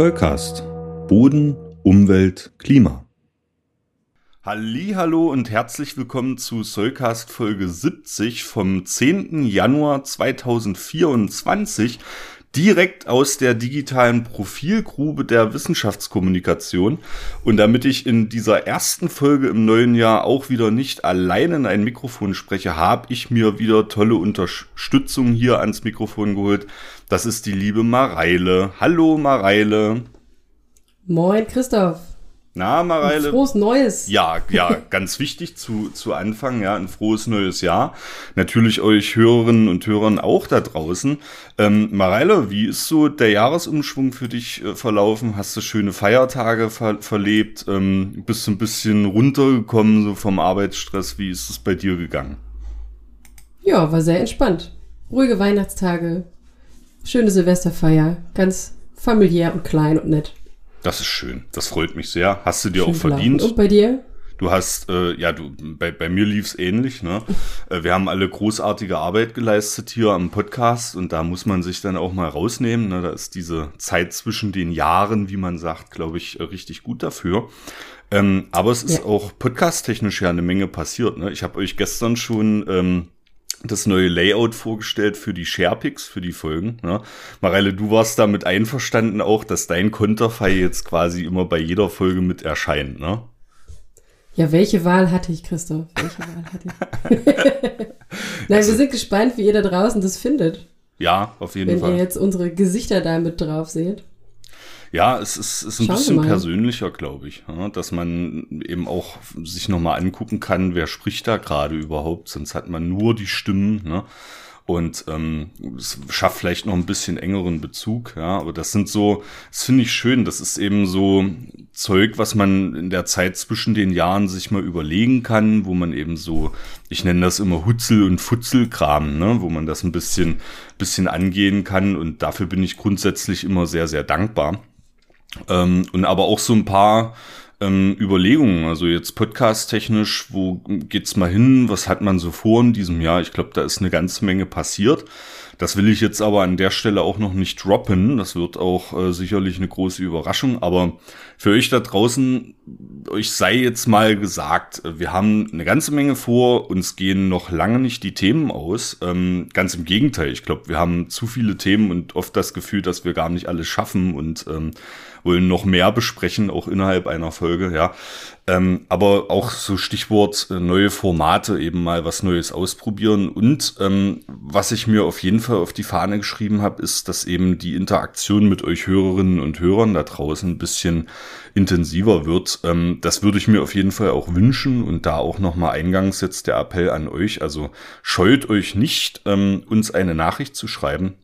Zollcast. Boden, Umwelt, Klima. Hallo und herzlich willkommen zu Soulcast Folge 70 vom 10. Januar 2024 direkt aus der digitalen Profilgrube der Wissenschaftskommunikation. Und damit ich in dieser ersten Folge im neuen Jahr auch wieder nicht allein in ein Mikrofon spreche, habe ich mir wieder tolle Unterstützung hier ans Mikrofon geholt. Das ist die liebe Mareile. Hallo Mareile. Moin Christoph. Na, Mareile. Ein frohes Neues. Ja, ja, ganz wichtig zu, zu Anfang, ja, ein frohes neues Jahr. Natürlich euch Hörerinnen und Hörern auch da draußen. Ähm, Mareile, wie ist so der Jahresumschwung für dich äh, verlaufen? Hast du schöne Feiertage ver verlebt? Ähm, bist du ein bisschen runtergekommen so vom Arbeitsstress? Wie ist es bei dir gegangen? Ja, war sehr entspannt. Ruhige Weihnachtstage, schöne Silvesterfeier, ganz familiär und klein und nett. Das ist schön. Das freut mich sehr. Hast du dir schön auch verdient. Und bei dir? Du hast, äh, ja, du, bei, bei mir lief's ähnlich, ne? Äh, wir haben alle großartige Arbeit geleistet hier am Podcast und da muss man sich dann auch mal rausnehmen. Ne? Da ist diese Zeit zwischen den Jahren, wie man sagt, glaube ich, richtig gut dafür. Ähm, aber es ist ja. auch podcast-technisch ja eine Menge passiert. Ne? Ich habe euch gestern schon ähm, das neue Layout vorgestellt für die Sharepix, für die Folgen. Ne? Mareile, du warst damit einverstanden auch, dass dein Konterfei jetzt quasi immer bei jeder Folge mit erscheint, ne? Ja, welche Wahl hatte ich, Christoph? Welche Wahl hatte ich? Nein, also, wir sind gespannt, wie ihr da draußen das findet. Ja, auf jeden wenn Fall. Wenn ihr jetzt unsere Gesichter da mit drauf seht. Ja, es ist, ist ein Schauen bisschen persönlicher, glaube ich, dass man eben auch sich nochmal angucken kann, wer spricht da gerade überhaupt, sonst hat man nur die Stimmen. Ne? und ähm, es schafft vielleicht noch ein bisschen engeren Bezug, ja, aber das sind so, das finde ich schön, das ist eben so Zeug, was man in der Zeit zwischen den Jahren sich mal überlegen kann, wo man eben so, ich nenne das immer Hutzel- und Futzelkram, ne, wo man das ein bisschen, bisschen angehen kann und dafür bin ich grundsätzlich immer sehr, sehr dankbar. Ähm, und aber auch so ein paar ähm, Überlegungen, also jetzt podcast-technisch, wo geht's mal hin, was hat man so vor in diesem Jahr? Ich glaube, da ist eine ganze Menge passiert. Das will ich jetzt aber an der Stelle auch noch nicht droppen. Das wird auch äh, sicherlich eine große Überraschung. Aber für euch da draußen, euch sei jetzt mal gesagt, wir haben eine ganze Menge vor. Uns gehen noch lange nicht die Themen aus. Ähm, ganz im Gegenteil. Ich glaube, wir haben zu viele Themen und oft das Gefühl, dass wir gar nicht alles schaffen und ähm, wollen noch mehr besprechen, auch innerhalb einer Folge, ja. Ähm, aber auch so Stichwort äh, neue Formate, eben mal was Neues ausprobieren. Und ähm, was ich mir auf jeden Fall auf die Fahne geschrieben habe, ist, dass eben die Interaktion mit euch Hörerinnen und Hörern da draußen ein bisschen intensiver wird. Ähm, das würde ich mir auf jeden Fall auch wünschen und da auch nochmal eingangs jetzt der Appell an euch. Also scheut euch nicht, ähm, uns eine Nachricht zu schreiben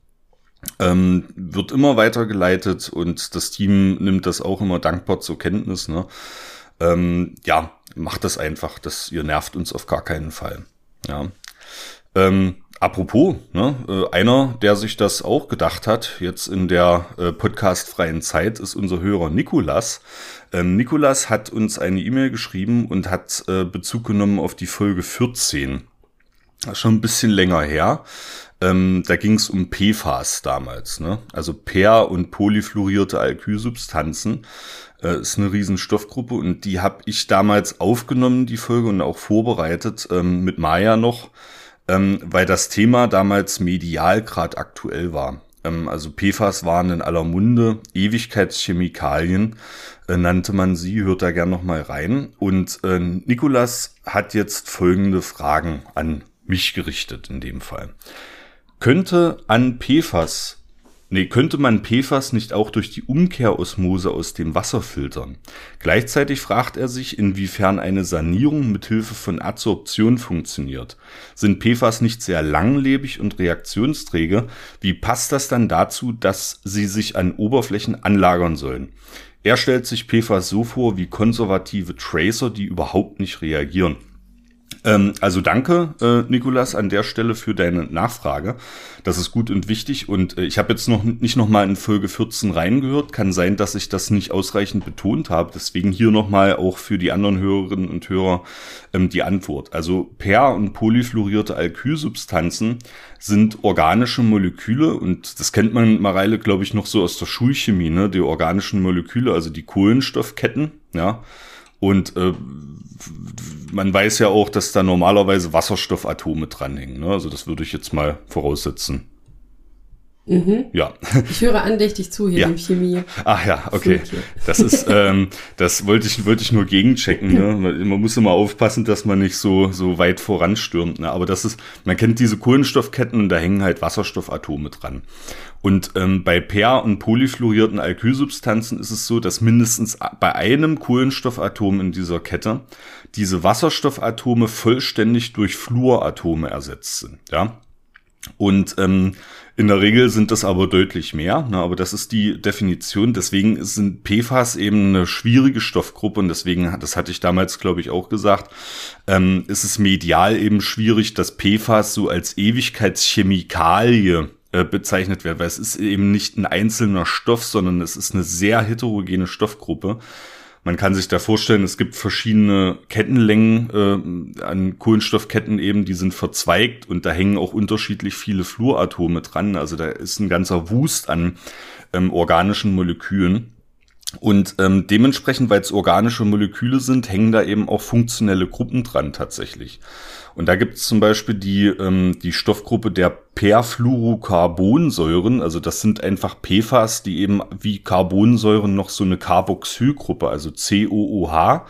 ähm, wird immer weitergeleitet und das Team nimmt das auch immer dankbar zur Kenntnis. Ne? Ähm, ja, macht das einfach, das ihr nervt uns auf gar keinen Fall. Ja. Ähm, apropos, ne, äh, einer, der sich das auch gedacht hat, jetzt in der äh, podcastfreien Zeit, ist unser Hörer Nikolas. Ähm, Nikolas hat uns eine E-Mail geschrieben und hat äh, Bezug genommen auf die Folge 14. Das ist schon ein bisschen länger her. Ähm, da ging es um PFAS damals, ne? Also per- und polyfluorierte Alkylsubstanzen. Äh, ist eine riesen Stoffgruppe und die habe ich damals aufgenommen, die Folge, und auch vorbereitet ähm, mit Maya noch, ähm, weil das Thema damals medial gerade aktuell war. Ähm, also PFAS waren in aller Munde, Ewigkeitschemikalien äh, nannte man sie, hört da gern noch mal rein. Und äh, Nikolas hat jetzt folgende Fragen an mich gerichtet in dem Fall. Könnte an PFAS, nee, könnte man PFAS nicht auch durch die Umkehrosmose aus dem Wasser filtern? Gleichzeitig fragt er sich, inwiefern eine Sanierung mit Hilfe von Adsorption funktioniert. Sind PFAS nicht sehr langlebig und reaktionsträge? Wie passt das dann dazu, dass sie sich an Oberflächen anlagern sollen? Er stellt sich PFAS so vor wie konservative Tracer, die überhaupt nicht reagieren. Ähm, also danke, äh, Nikolas, an der Stelle für deine Nachfrage. Das ist gut und wichtig. Und äh, ich habe jetzt noch nicht noch mal in Folge 14 reingehört. Kann sein, dass ich das nicht ausreichend betont habe. Deswegen hier noch mal auch für die anderen Hörerinnen und Hörer ähm, die Antwort. Also per- und polyfluorierte Alkylsubstanzen sind organische Moleküle und das kennt man, Mareile, glaube ich, noch so aus der Schulchemie, ne? Die organischen Moleküle, also die Kohlenstoffketten, ja. Und äh, man weiß ja auch, dass da normalerweise Wasserstoffatome dranhängen. Ne? Also das würde ich jetzt mal voraussetzen. Mhm. Ja. Ich höre andächtig zu hier ja. im Chemie. Ach ja, okay. Das ist, ähm, das wollte ich, wollte ich nur gegenchecken. Ne? Man muss immer aufpassen, dass man nicht so, so weit voranstürmt. Ne? Aber das ist, man kennt diese Kohlenstoffketten und da hängen halt Wasserstoffatome dran. Und ähm, bei per- und polyfluorierten Alkylsubstanzen ist es so, dass mindestens bei einem Kohlenstoffatom in dieser Kette diese Wasserstoffatome vollständig durch Fluoratome ersetzt sind. Ja. Und ähm, in der Regel sind das aber deutlich mehr, ne, aber das ist die Definition. Deswegen sind PFAS eben eine schwierige Stoffgruppe und deswegen, das hatte ich damals, glaube ich, auch gesagt, ähm, ist es medial eben schwierig, dass PFAS so als Ewigkeitschemikalie äh, bezeichnet wird, weil es ist eben nicht ein einzelner Stoff, sondern es ist eine sehr heterogene Stoffgruppe. Man kann sich da vorstellen, es gibt verschiedene Kettenlängen äh, an Kohlenstoffketten eben, die sind verzweigt und da hängen auch unterschiedlich viele Fluoratome dran. Also da ist ein ganzer Wust an ähm, organischen Molekülen. Und ähm, dementsprechend, weil es organische Moleküle sind, hängen da eben auch funktionelle Gruppen dran tatsächlich. Und da gibt es zum Beispiel die, ähm, die Stoffgruppe der Perfluorocarbonsäuren, also das sind einfach PFAS, die eben wie Carbonsäuren noch so eine Carboxylgruppe, also COOH,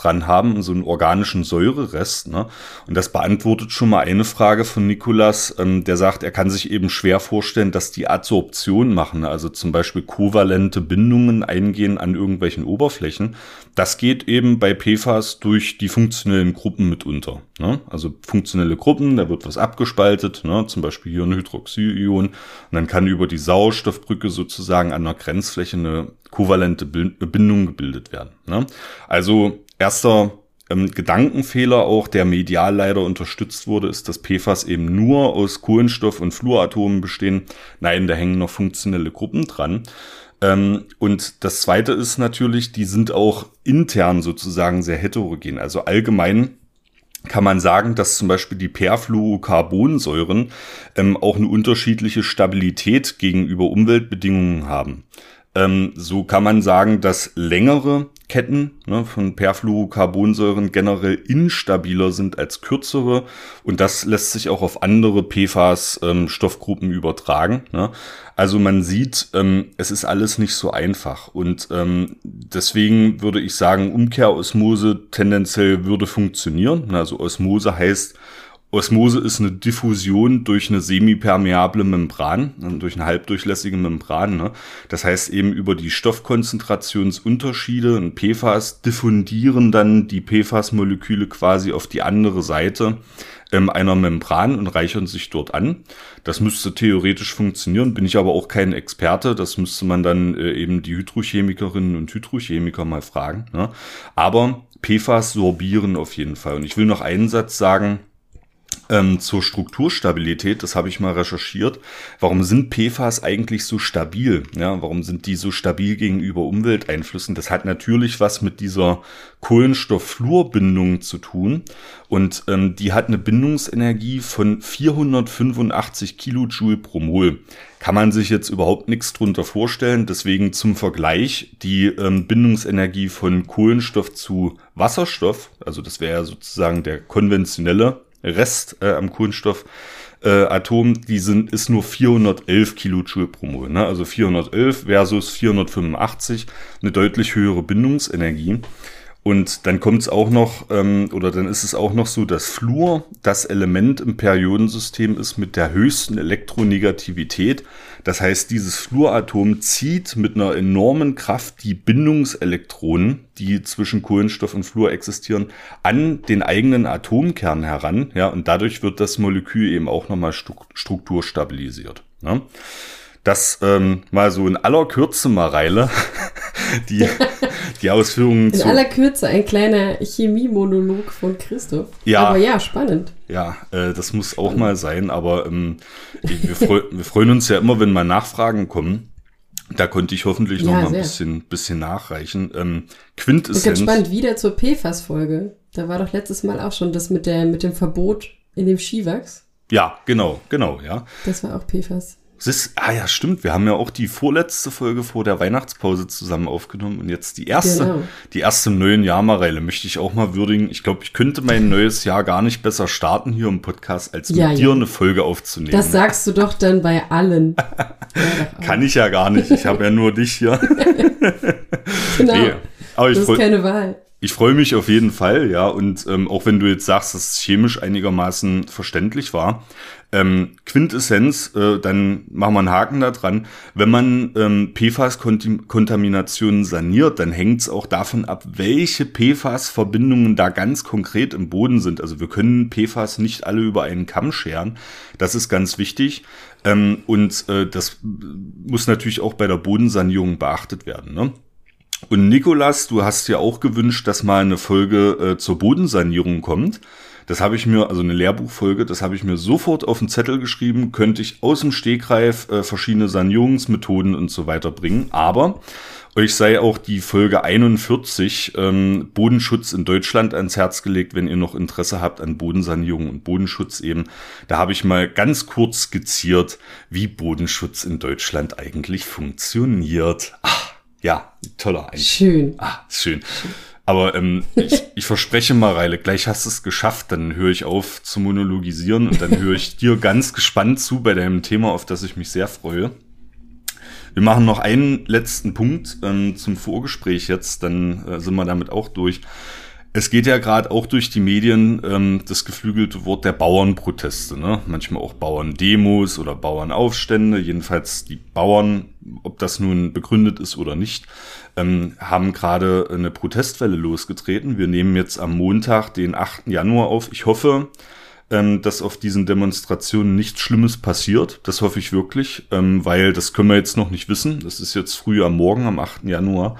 dran haben, so einen organischen Säurerest. Ne? Und das beantwortet schon mal eine Frage von Nikolas, ähm, der sagt, er kann sich eben schwer vorstellen, dass die Adsorption machen, also zum Beispiel kovalente Bindungen eingehen an irgendwelchen Oberflächen. Das geht eben bei PFAS durch die funktionellen Gruppen mitunter. Ne? Also funktionelle Gruppen, da wird was abgespaltet, ne? zum Beispiel hier ein Hydroxylion. Und dann kann über die Sauerstoffbrücke sozusagen an der Grenzfläche eine kovalente Bindung gebildet werden. Ne? Also erster ähm, Gedankenfehler auch, der medial leider unterstützt wurde, ist, dass PFAS eben nur aus Kohlenstoff- und Fluoratomen bestehen. Nein, da hängen noch funktionelle Gruppen dran. Ähm, und das zweite ist natürlich, die sind auch intern sozusagen sehr heterogen. Also allgemein kann man sagen, dass zum Beispiel die Perfluorocarbonsäuren ähm, auch eine unterschiedliche Stabilität gegenüber Umweltbedingungen haben. Ähm, so kann man sagen, dass längere Ketten ne, von Perfluorocarbonsäuren generell instabiler sind als kürzere und das lässt sich auch auf andere PFAS-Stoffgruppen ähm, übertragen. Ne? Also man sieht, ähm, es ist alles nicht so einfach und ähm, deswegen würde ich sagen, Umkehrosmose tendenziell würde funktionieren. Also Osmose heißt, Osmose ist eine Diffusion durch eine semipermeable Membran, äh, durch eine halbdurchlässige Membran. Ne? Das heißt eben über die Stoffkonzentrationsunterschiede in PFAS diffundieren dann die PFAS-Moleküle quasi auf die andere Seite ähm, einer Membran und reichern sich dort an. Das müsste theoretisch funktionieren, bin ich aber auch kein Experte. Das müsste man dann äh, eben die Hydrochemikerinnen und Hydrochemiker mal fragen. Ne? Aber PFAS sorbieren auf jeden Fall. Und ich will noch einen Satz sagen, ähm, zur Strukturstabilität, das habe ich mal recherchiert. Warum sind PFAS eigentlich so stabil? Ja, warum sind die so stabil gegenüber Umwelteinflüssen? Das hat natürlich was mit dieser Kohlenstofffluorbindung zu tun. Und ähm, die hat eine Bindungsenergie von 485 Kilojoule pro Mol. Kann man sich jetzt überhaupt nichts drunter vorstellen. Deswegen zum Vergleich die ähm, Bindungsenergie von Kohlenstoff zu Wasserstoff. Also das wäre sozusagen der konventionelle Rest äh, am Kohlenstoff äh, Atom, die sind, ist nur 411 Kilojoule pro Mol. Ne? Also 411 versus 485, eine deutlich höhere Bindungsenergie. Und dann kommt es auch noch, ähm, oder dann ist es auch noch so, dass Fluor das Element im Periodensystem ist mit der höchsten Elektronegativität. Das heißt, dieses Fluoratom zieht mit einer enormen Kraft die Bindungselektronen, die zwischen Kohlenstoff und Fluor existieren, an den eigenen Atomkern heran. Ja, und dadurch wird das Molekül eben auch nochmal strukturstabilisiert. Ne? Das ähm, mal so in aller Kürze, Mareile, die, die Ausführungen In aller Kürze ein kleiner Chemie-Monolog von Christoph. Ja. Aber ja, spannend. Ja, äh, das muss auch mal sein, aber ähm, wir, freu, wir freuen uns ja immer, wenn mal Nachfragen kommen. Da konnte ich hoffentlich ja, noch mal ein bisschen, bisschen nachreichen. Ähm, Quintessenz. Ich bin gespannt, wieder zur PFAS-Folge. Da war doch letztes Mal auch schon das mit, der, mit dem Verbot in dem Skiwachs. Ja, genau, genau, ja. Das war auch PFAS. Ist, ah ja, stimmt. Wir haben ja auch die vorletzte Folge vor der Weihnachtspause zusammen aufgenommen und jetzt die erste, genau. die erste im neuen Jahr, Mareile, möchte ich auch mal würdigen. Ich glaube, ich könnte mein neues Jahr gar nicht besser starten hier im Podcast, als ja, mit ja. dir eine Folge aufzunehmen. Das sagst du doch dann bei allen. Kann ich ja gar nicht. Ich habe ja nur dich hier. genau. Nee, aber ich das ist keine Wahl. Ich freue mich auf jeden Fall, ja. Und ähm, auch wenn du jetzt sagst, dass es chemisch einigermaßen verständlich war, ähm, Quintessenz, äh, dann machen wir einen Haken da dran. Wenn man ähm, PFAS-Kontaminationen saniert, dann hängt es auch davon ab, welche PFAS-Verbindungen da ganz konkret im Boden sind. Also wir können PFAS nicht alle über einen Kamm scheren. Das ist ganz wichtig. Ähm, und äh, das muss natürlich auch bei der Bodensanierung beachtet werden. Ne? Und Nikolas, du hast ja auch gewünscht, dass mal eine Folge äh, zur Bodensanierung kommt. Das habe ich mir, also eine Lehrbuchfolge, das habe ich mir sofort auf den Zettel geschrieben, könnte ich aus dem Stegreif äh, verschiedene Sanierungsmethoden und so weiter bringen. Aber euch sei auch die Folge 41 ähm, Bodenschutz in Deutschland ans Herz gelegt, wenn ihr noch Interesse habt an Bodensanierung und Bodenschutz eben. Da habe ich mal ganz kurz skizziert, wie Bodenschutz in Deutschland eigentlich funktioniert. Ach, ja, toller Einstieg. Schön. Ah, schön. Aber ähm, ich, ich verspreche mal, Reile, gleich hast du es geschafft, dann höre ich auf zu monologisieren und dann höre ich dir ganz gespannt zu bei deinem Thema, auf das ich mich sehr freue. Wir machen noch einen letzten Punkt ähm, zum Vorgespräch jetzt, dann äh, sind wir damit auch durch. Es geht ja gerade auch durch die Medien ähm, das geflügelte Wort der Bauernproteste, ne? Manchmal auch Bauerndemos oder Bauernaufstände. Jedenfalls die Bauern, ob das nun begründet ist oder nicht, ähm, haben gerade eine Protestwelle losgetreten. Wir nehmen jetzt am Montag, den 8. Januar auf. Ich hoffe, ähm, dass auf diesen Demonstrationen nichts Schlimmes passiert. Das hoffe ich wirklich, ähm, weil das können wir jetzt noch nicht wissen. Das ist jetzt früh am Morgen, am 8. Januar.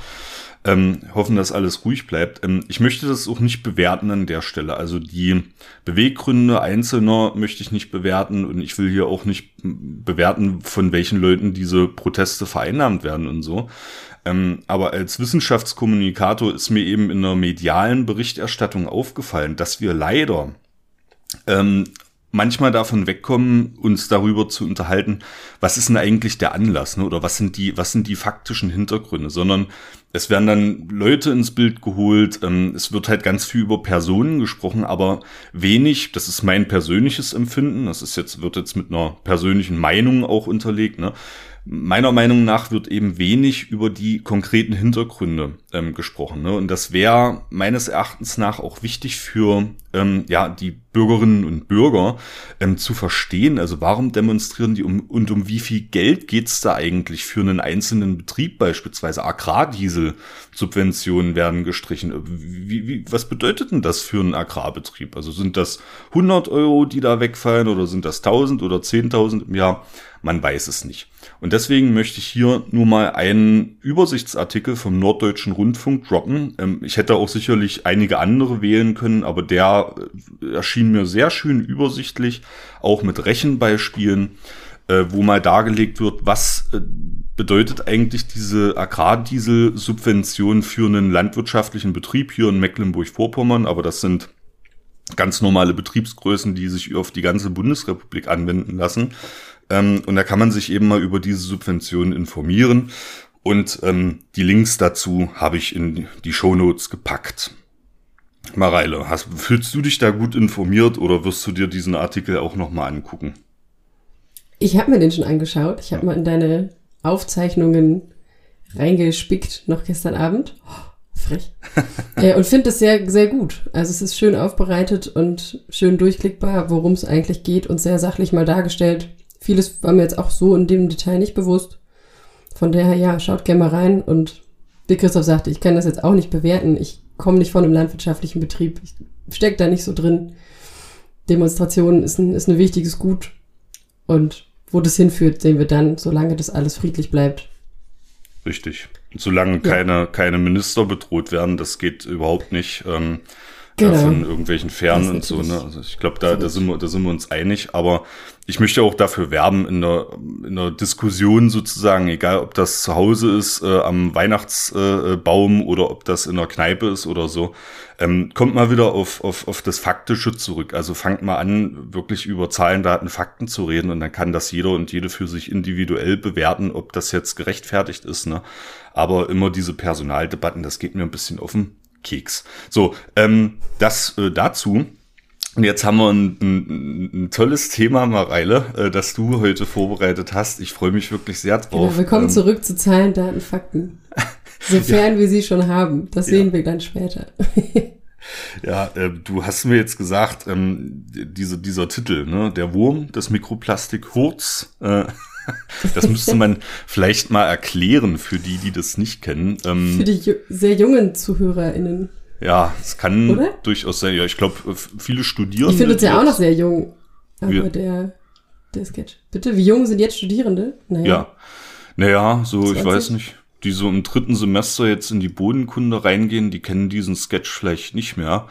Ähm, hoffen, dass alles ruhig bleibt. Ähm, ich möchte das auch nicht bewerten an der Stelle. Also die Beweggründe Einzelner möchte ich nicht bewerten und ich will hier auch nicht bewerten, von welchen Leuten diese Proteste vereinnahmt werden und so. Ähm, aber als Wissenschaftskommunikator ist mir eben in der medialen Berichterstattung aufgefallen, dass wir leider ähm, manchmal davon wegkommen, uns darüber zu unterhalten, was ist denn eigentlich der Anlass, ne? oder was sind die, was sind die faktischen Hintergründe, sondern es werden dann Leute ins Bild geholt, ähm, es wird halt ganz viel über Personen gesprochen, aber wenig, das ist mein persönliches Empfinden, das ist jetzt, wird jetzt mit einer persönlichen Meinung auch unterlegt, ne? meiner Meinung nach wird eben wenig über die konkreten Hintergründe ähm, gesprochen. Ne? Und das wäre meines Erachtens nach auch wichtig für ähm, ja, die Bürgerinnen und Bürger ähm, zu verstehen. Also warum demonstrieren die um, und um wie viel Geld geht's da eigentlich für einen einzelnen Betrieb beispielsweise? Agrardiesel-Subventionen werden gestrichen. Wie, wie, was bedeutet denn das für einen Agrarbetrieb? Also sind das 100 Euro, die da wegfallen oder sind das 1000 oder 10.000 im Jahr? Man weiß es nicht. Und deswegen möchte ich hier nur mal einen Übersichtsartikel vom Norddeutschen Rundfunk droppen. Ähm, ich hätte auch sicherlich einige andere wählen können, aber der äh, erschien mir sehr schön übersichtlich, auch mit Rechenbeispielen, äh, wo mal dargelegt wird, was äh, bedeutet eigentlich diese Agrardiesel-Subvention für einen landwirtschaftlichen Betrieb hier in Mecklenburg-Vorpommern, aber das sind ganz normale Betriebsgrößen, die sich auf die ganze Bundesrepublik anwenden lassen. Ähm, und da kann man sich eben mal über diese Subventionen informieren. Und ähm, die Links dazu habe ich in die Shownotes gepackt. Mareile, hast, fühlst du dich da gut informiert oder wirst du dir diesen Artikel auch nochmal angucken? Ich habe mir den schon angeschaut. Ich habe mal in deine Aufzeichnungen reingespickt, noch gestern Abend. Oh, frech. äh, und finde es sehr, sehr gut. Also es ist schön aufbereitet und schön durchklickbar, worum es eigentlich geht und sehr sachlich mal dargestellt. Vieles war mir jetzt auch so in dem Detail nicht bewusst. Von daher, ja, schaut gerne mal rein. Und wie Christoph sagte, ich kann das jetzt auch nicht bewerten. Ich komme nicht von einem landwirtschaftlichen Betrieb. Ich stecke da nicht so drin. Demonstrationen ist ein, ist ein wichtiges Gut. Und wo das hinführt, sehen wir dann, solange das alles friedlich bleibt. Richtig. Solange ja. keine, keine Minister bedroht werden, das geht überhaupt nicht. Ähm, genau. von irgendwelchen Fähren und so. Ne? Also ich glaube, da, da, sind wir, da sind wir uns einig. Aber ich möchte auch dafür werben in der, in der Diskussion sozusagen, egal ob das zu Hause ist, äh, am Weihnachtsbaum äh, oder ob das in der Kneipe ist oder so, ähm, kommt mal wieder auf, auf, auf das Faktische zurück. Also fangt mal an, wirklich über Zahlen, Daten, Fakten zu reden und dann kann das jeder und jede für sich individuell bewerten, ob das jetzt gerechtfertigt ist. Ne? Aber immer diese Personaldebatten, das geht mir ein bisschen offen Keks. So, ähm, das äh, dazu. Und jetzt haben wir ein, ein, ein tolles Thema, Mareile, äh, das du heute vorbereitet hast. Ich freue mich wirklich sehr drauf. Genau, wir kommen ähm, zurück zu Zahlen, Daten, Fakten. Sofern ja. wir sie schon haben. Das sehen ja. wir dann später. Ja, äh, du hast mir jetzt gesagt, ähm, diese, dieser Titel, ne, der Wurm, das Mikroplastik Hurz, äh, Das müsste man vielleicht mal erklären für die, die das nicht kennen. Ähm, für die sehr jungen ZuhörerInnen. Ja, es kann Oder? durchaus sein. Ja, ich glaube, viele Studierende. Ich finde es ja auch noch sehr jung. Aber ja. der, der Sketch. Bitte, wie jung sind jetzt Studierende? Naja. Ja. Naja, so, 20? ich weiß nicht. Die so im dritten Semester jetzt in die Bodenkunde reingehen, die kennen diesen Sketch vielleicht nicht mehr.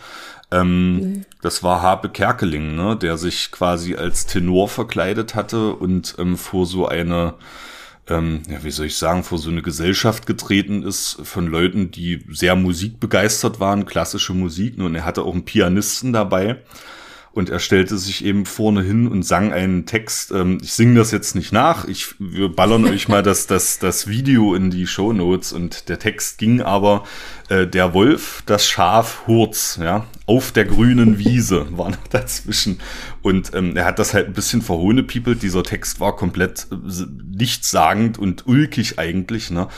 Ähm, nee. Das war Habe Kerkeling, ne, der sich quasi als Tenor verkleidet hatte und ähm, vor so eine, ähm, ja, wie soll ich sagen, vor so eine Gesellschaft getreten ist von Leuten, die sehr musikbegeistert waren, klassische Musik. Ne, und er hatte auch einen Pianisten dabei. Und er stellte sich eben vorne hin und sang einen Text. Ähm, ich singe das jetzt nicht nach. Ich, wir ballern euch mal das, das, das Video in die Show Notes. Und der Text ging aber, äh, der Wolf, das Schaf, Hurz, ja, auf der grünen Wiese war noch dazwischen. Und ähm, er hat das halt ein bisschen verhohnepiepelt. Dieser Text war komplett äh, nichtssagend und ulkig eigentlich, ne?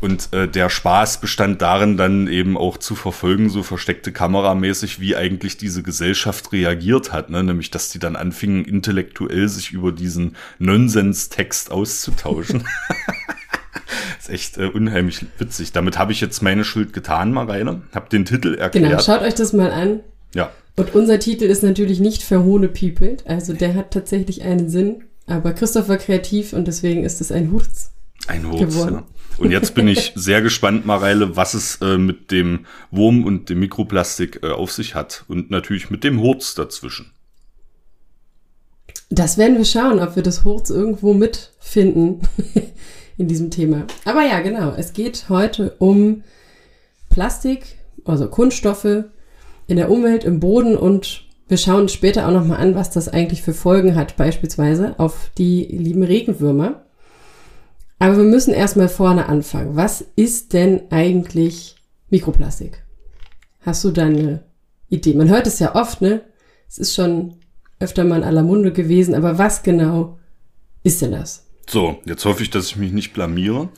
Und äh, der Spaß bestand darin, dann eben auch zu verfolgen, so versteckte Kameramäßig, wie eigentlich diese Gesellschaft reagiert hat, ne? nämlich dass die dann anfingen, intellektuell sich über diesen Nonsens-Text auszutauschen. ist echt äh, unheimlich witzig. Damit habe ich jetzt meine Schuld getan, Mareile. Hab den Titel erklärt. Genau, schaut euch das mal an. Ja. Und unser Titel ist natürlich nicht Verhohne People. Also der hat tatsächlich einen Sinn. Aber Christoph war kreativ und deswegen ist es ein Hurz. Ein Hurz, ja. Und jetzt bin ich sehr gespannt, Mareile, was es äh, mit dem Wurm und dem Mikroplastik äh, auf sich hat. Und natürlich mit dem Hurz dazwischen. Das werden wir schauen, ob wir das Hurz irgendwo mitfinden in diesem Thema. Aber ja, genau. Es geht heute um Plastik, also Kunststoffe in der Umwelt, im Boden und wir schauen später auch nochmal an, was das eigentlich für Folgen hat, beispielsweise auf die lieben Regenwürmer. Aber wir müssen erstmal vorne anfangen. Was ist denn eigentlich Mikroplastik? Hast du da eine Idee? Man hört es ja oft, ne? Es ist schon öfter mal in aller Munde gewesen, aber was genau ist denn das? So, jetzt hoffe ich, dass ich mich nicht blamiere.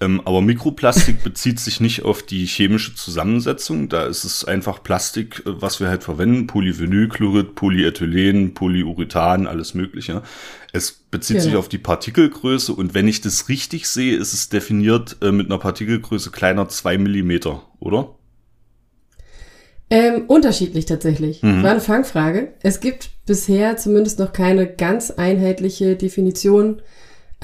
Ähm, aber Mikroplastik bezieht sich nicht auf die chemische Zusammensetzung. Da ist es einfach Plastik, äh, was wir halt verwenden. Polyvinylchlorid, Polyethylen, Polyurethan, alles Mögliche. Es bezieht genau. sich auf die Partikelgröße und wenn ich das richtig sehe, ist es definiert äh, mit einer Partikelgröße kleiner zwei Millimeter, oder? Ähm, unterschiedlich tatsächlich. Mhm. War eine Fangfrage. Es gibt bisher zumindest noch keine ganz einheitliche Definition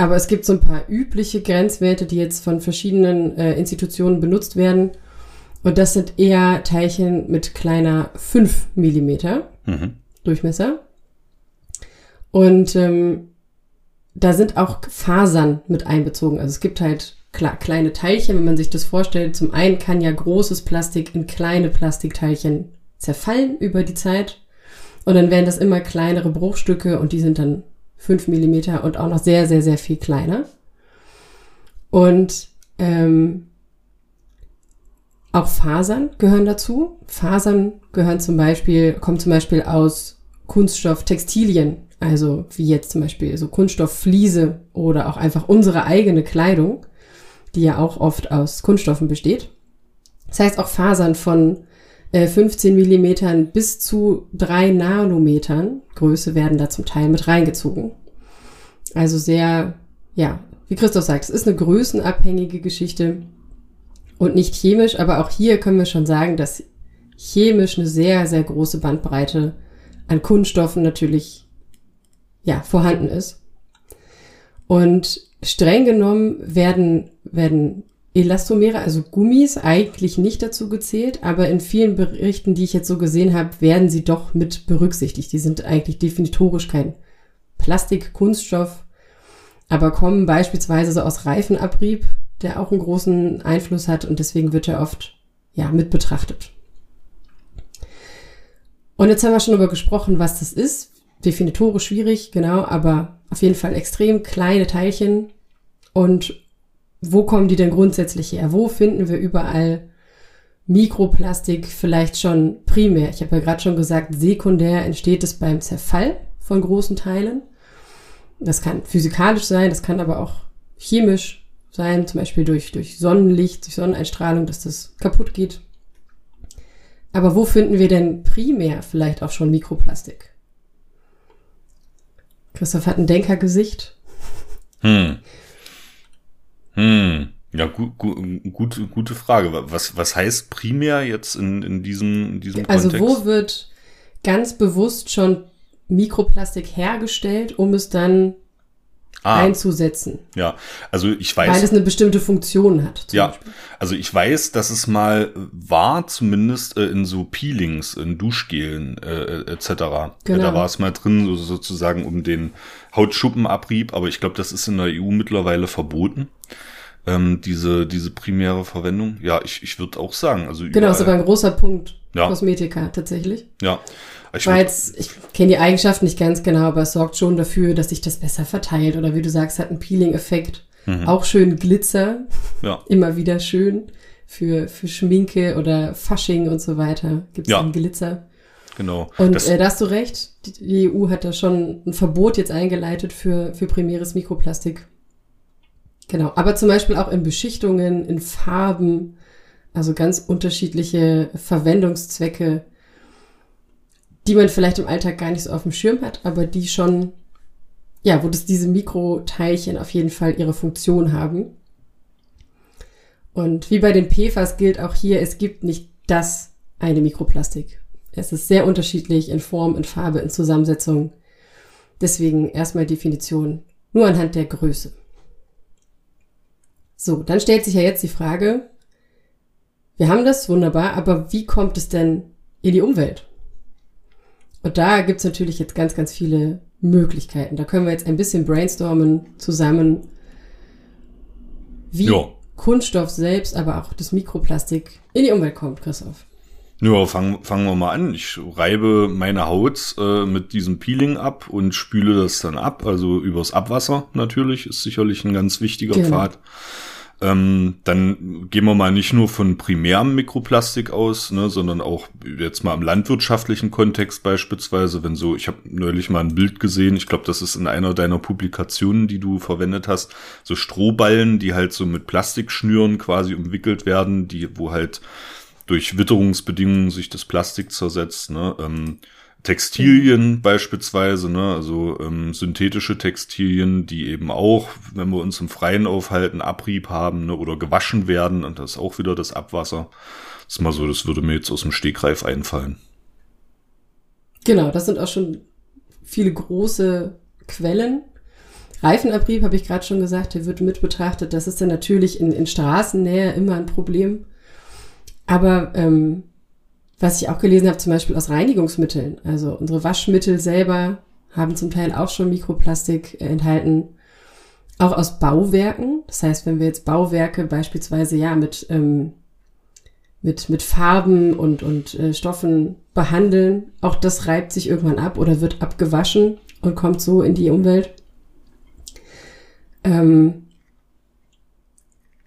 aber es gibt so ein paar übliche Grenzwerte, die jetzt von verschiedenen äh, Institutionen benutzt werden. Und das sind eher Teilchen mit kleiner 5 Millimeter mhm. Durchmesser. Und ähm, da sind auch Fasern mit einbezogen. Also es gibt halt klar, kleine Teilchen, wenn man sich das vorstellt. Zum einen kann ja großes Plastik in kleine Plastikteilchen zerfallen über die Zeit. Und dann werden das immer kleinere Bruchstücke und die sind dann 5 mm und auch noch sehr, sehr, sehr viel kleiner. Und ähm, auch Fasern gehören dazu. Fasern gehören zum Beispiel, kommen zum Beispiel aus Kunststofftextilien, also wie jetzt zum Beispiel so Kunststofffliese oder auch einfach unsere eigene Kleidung, die ja auch oft aus Kunststoffen besteht. Das heißt auch Fasern von 15 äh, Millimetern bis zu drei Nanometern Größe werden da zum Teil mit reingezogen. Also sehr, ja, wie Christoph sagt, es ist eine größenabhängige Geschichte und nicht chemisch, aber auch hier können wir schon sagen, dass chemisch eine sehr, sehr große Bandbreite an Kunststoffen natürlich, ja, vorhanden ist. Und streng genommen werden, werden Elastomere, also Gummis, eigentlich nicht dazu gezählt, aber in vielen Berichten, die ich jetzt so gesehen habe, werden sie doch mit berücksichtigt. Die sind eigentlich definitorisch kein Plastik, Kunststoff, aber kommen beispielsweise so aus Reifenabrieb, der auch einen großen Einfluss hat und deswegen wird er oft ja mit betrachtet. Und jetzt haben wir schon darüber gesprochen, was das ist. Definitorisch schwierig, genau, aber auf jeden Fall extrem kleine Teilchen und wo kommen die denn grundsätzlich her? Wo finden wir überall Mikroplastik vielleicht schon primär? Ich habe ja gerade schon gesagt, sekundär entsteht es beim Zerfall von großen Teilen. Das kann physikalisch sein, das kann aber auch chemisch sein, zum Beispiel durch, durch Sonnenlicht, durch Sonneneinstrahlung, dass das kaputt geht. Aber wo finden wir denn primär vielleicht auch schon Mikroplastik? Christoph hat ein Denkergesicht. Hm. Hm. Ja, gut, gut, gute, Frage. Was, was heißt primär jetzt in, in diesem, in diesem also Kontext? Also wo wird ganz bewusst schon Mikroplastik hergestellt, um es dann ah, einzusetzen? Ja, also ich weiß. Weil es eine bestimmte Funktion hat. ja, Beispiel. also ich weiß, dass es mal war, zumindest äh, in so Peelings, in Duschgelen äh, etc. Genau. Ja, da war es mal drin, so, sozusagen um den Hautschuppenabrieb, aber ich glaube, das ist in der EU mittlerweile verboten. Ähm, diese, diese primäre Verwendung. Ja, ich, ich würde auch sagen. Also überall, genau, ist aber ein großer Punkt. Ja. Kosmetika tatsächlich. Ja. Ich, Weil jetzt, ich kenne die Eigenschaften nicht ganz genau, aber es sorgt schon dafür, dass sich das besser verteilt. Oder wie du sagst, hat einen Peeling-Effekt. Mhm. Auch schön Glitzer. Ja. Immer wieder schön. Für, für Schminke oder Fasching und so weiter gibt es ja. Glitzer. Genau. Und das, äh, da hast du recht, die EU hat da schon ein Verbot jetzt eingeleitet für, für primäres Mikroplastik. Genau, aber zum Beispiel auch in Beschichtungen, in Farben, also ganz unterschiedliche Verwendungszwecke, die man vielleicht im Alltag gar nicht so auf dem Schirm hat, aber die schon, ja, wo das diese Mikroteilchen auf jeden Fall ihre Funktion haben. Und wie bei den PFAS gilt auch hier, es gibt nicht das eine Mikroplastik. Es ist sehr unterschiedlich in Form, in Farbe, in Zusammensetzung. Deswegen erstmal Definition nur anhand der Größe. So, dann stellt sich ja jetzt die Frage, wir haben das wunderbar, aber wie kommt es denn in die Umwelt? Und da gibt's natürlich jetzt ganz, ganz viele Möglichkeiten. Da können wir jetzt ein bisschen brainstormen zusammen, wie jo. Kunststoff selbst, aber auch das Mikroplastik in die Umwelt kommt, Christoph. Ja, fangen, fangen wir mal an. Ich reibe meine Haut äh, mit diesem Peeling ab und spüle das dann ab. Also übers Abwasser natürlich, ist sicherlich ein ganz wichtiger genau. Pfad. Ähm, dann gehen wir mal nicht nur von primärem Mikroplastik aus, ne, sondern auch jetzt mal im landwirtschaftlichen Kontext beispielsweise, wenn so, ich habe neulich mal ein Bild gesehen, ich glaube, das ist in einer deiner Publikationen, die du verwendet hast, so Strohballen, die halt so mit Plastikschnüren quasi umwickelt werden, die, wo halt durch Witterungsbedingungen sich das Plastik zersetzt. Ne? Ähm, Textilien mhm. beispielsweise, ne? also ähm, synthetische Textilien, die eben auch, wenn wir uns im Freien aufhalten, Abrieb haben ne? oder gewaschen werden und das ist auch wieder das Abwasser. Das ist mal so, das würde mir jetzt aus dem Stegreif einfallen. Genau, das sind auch schon viele große Quellen. Reifenabrieb habe ich gerade schon gesagt, der wird mit betrachtet. Das ist dann natürlich in, in Straßennähe immer ein Problem. Aber ähm, was ich auch gelesen habe, zum Beispiel aus Reinigungsmitteln, also unsere Waschmittel selber haben zum Teil auch schon Mikroplastik enthalten. Auch aus Bauwerken. Das heißt, wenn wir jetzt Bauwerke beispielsweise ja mit, ähm, mit, mit Farben und, und äh, Stoffen behandeln, auch das reibt sich irgendwann ab oder wird abgewaschen und kommt so in die Umwelt. Ähm,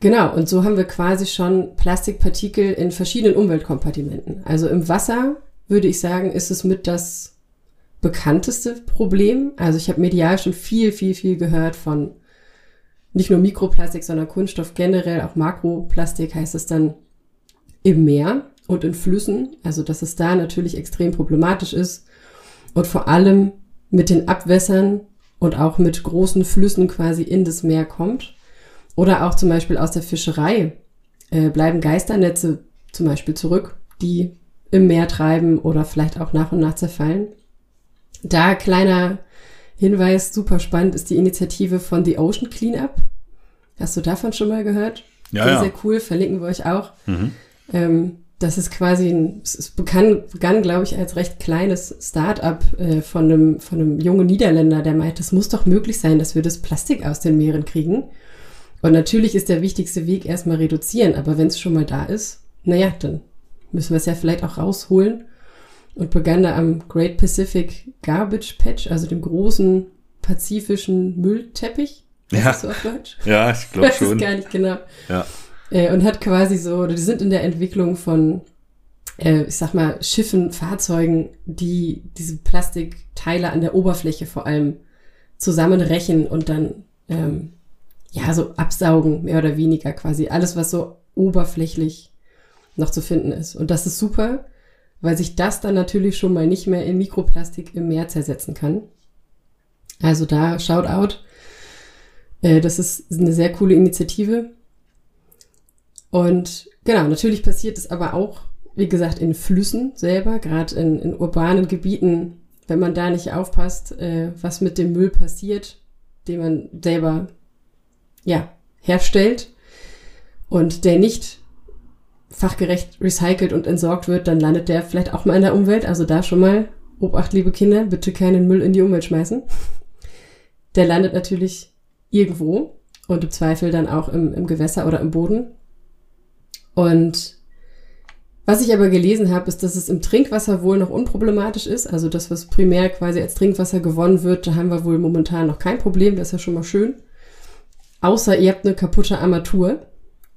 Genau, und so haben wir quasi schon Plastikpartikel in verschiedenen Umweltkompartimenten. Also im Wasser würde ich sagen, ist es mit das bekannteste Problem. Also ich habe medial schon viel, viel, viel gehört von nicht nur Mikroplastik, sondern Kunststoff generell, auch Makroplastik heißt es dann im Meer und in Flüssen. Also dass es da natürlich extrem problematisch ist und vor allem mit den Abwässern und auch mit großen Flüssen quasi in das Meer kommt. Oder auch zum Beispiel aus der Fischerei äh, bleiben Geisternetze zum Beispiel zurück, die im Meer treiben oder vielleicht auch nach und nach zerfallen. Da kleiner Hinweis, super spannend, ist die Initiative von The Ocean Cleanup. Hast du davon schon mal gehört? Ja, ja. Sehr cool, verlinken wir euch auch. Mhm. Ähm, das ist quasi ein, es begann, begann glaube ich, als recht kleines Start-up äh, von, einem, von einem jungen Niederländer, der meint, es muss doch möglich sein, dass wir das Plastik aus den Meeren kriegen. Und natürlich ist der wichtigste Weg erstmal reduzieren, aber wenn es schon mal da ist, naja, dann müssen wir es ja vielleicht auch rausholen. Und begann da am Great Pacific Garbage Patch, also dem großen pazifischen Müllteppich. Ja. So auf Deutsch? Ja, ich glaube schon. Das ist gar nicht genau. Ja. Äh, und hat quasi so, oder die sind in der Entwicklung von, äh, ich sag mal, Schiffen, Fahrzeugen, die diese Plastikteile an der Oberfläche vor allem zusammenrechen und dann ähm, ja so absaugen, mehr oder weniger quasi. Alles, was so oberflächlich noch zu finden ist. Und das ist super, weil sich das dann natürlich schon mal nicht mehr in Mikroplastik im Meer zersetzen kann. Also da Shoutout. Äh, das ist eine sehr coole Initiative. Und genau, natürlich passiert es aber auch, wie gesagt, in Flüssen selber, gerade in, in urbanen Gebieten, wenn man da nicht aufpasst, äh, was mit dem Müll passiert, den man selber ja herstellt und der nicht fachgerecht recycelt und entsorgt wird, dann landet der vielleicht auch mal in der Umwelt. Also da schon mal, Obacht, liebe Kinder, bitte keinen Müll in die Umwelt schmeißen. Der landet natürlich irgendwo und im Zweifel dann auch im, im Gewässer oder im Boden. Und was ich aber gelesen habe, ist, dass es im Trinkwasser wohl noch unproblematisch ist. Also das, was primär quasi als Trinkwasser gewonnen wird, da haben wir wohl momentan noch kein Problem. Das ist ja schon mal schön. Außer ihr habt eine kaputte Armatur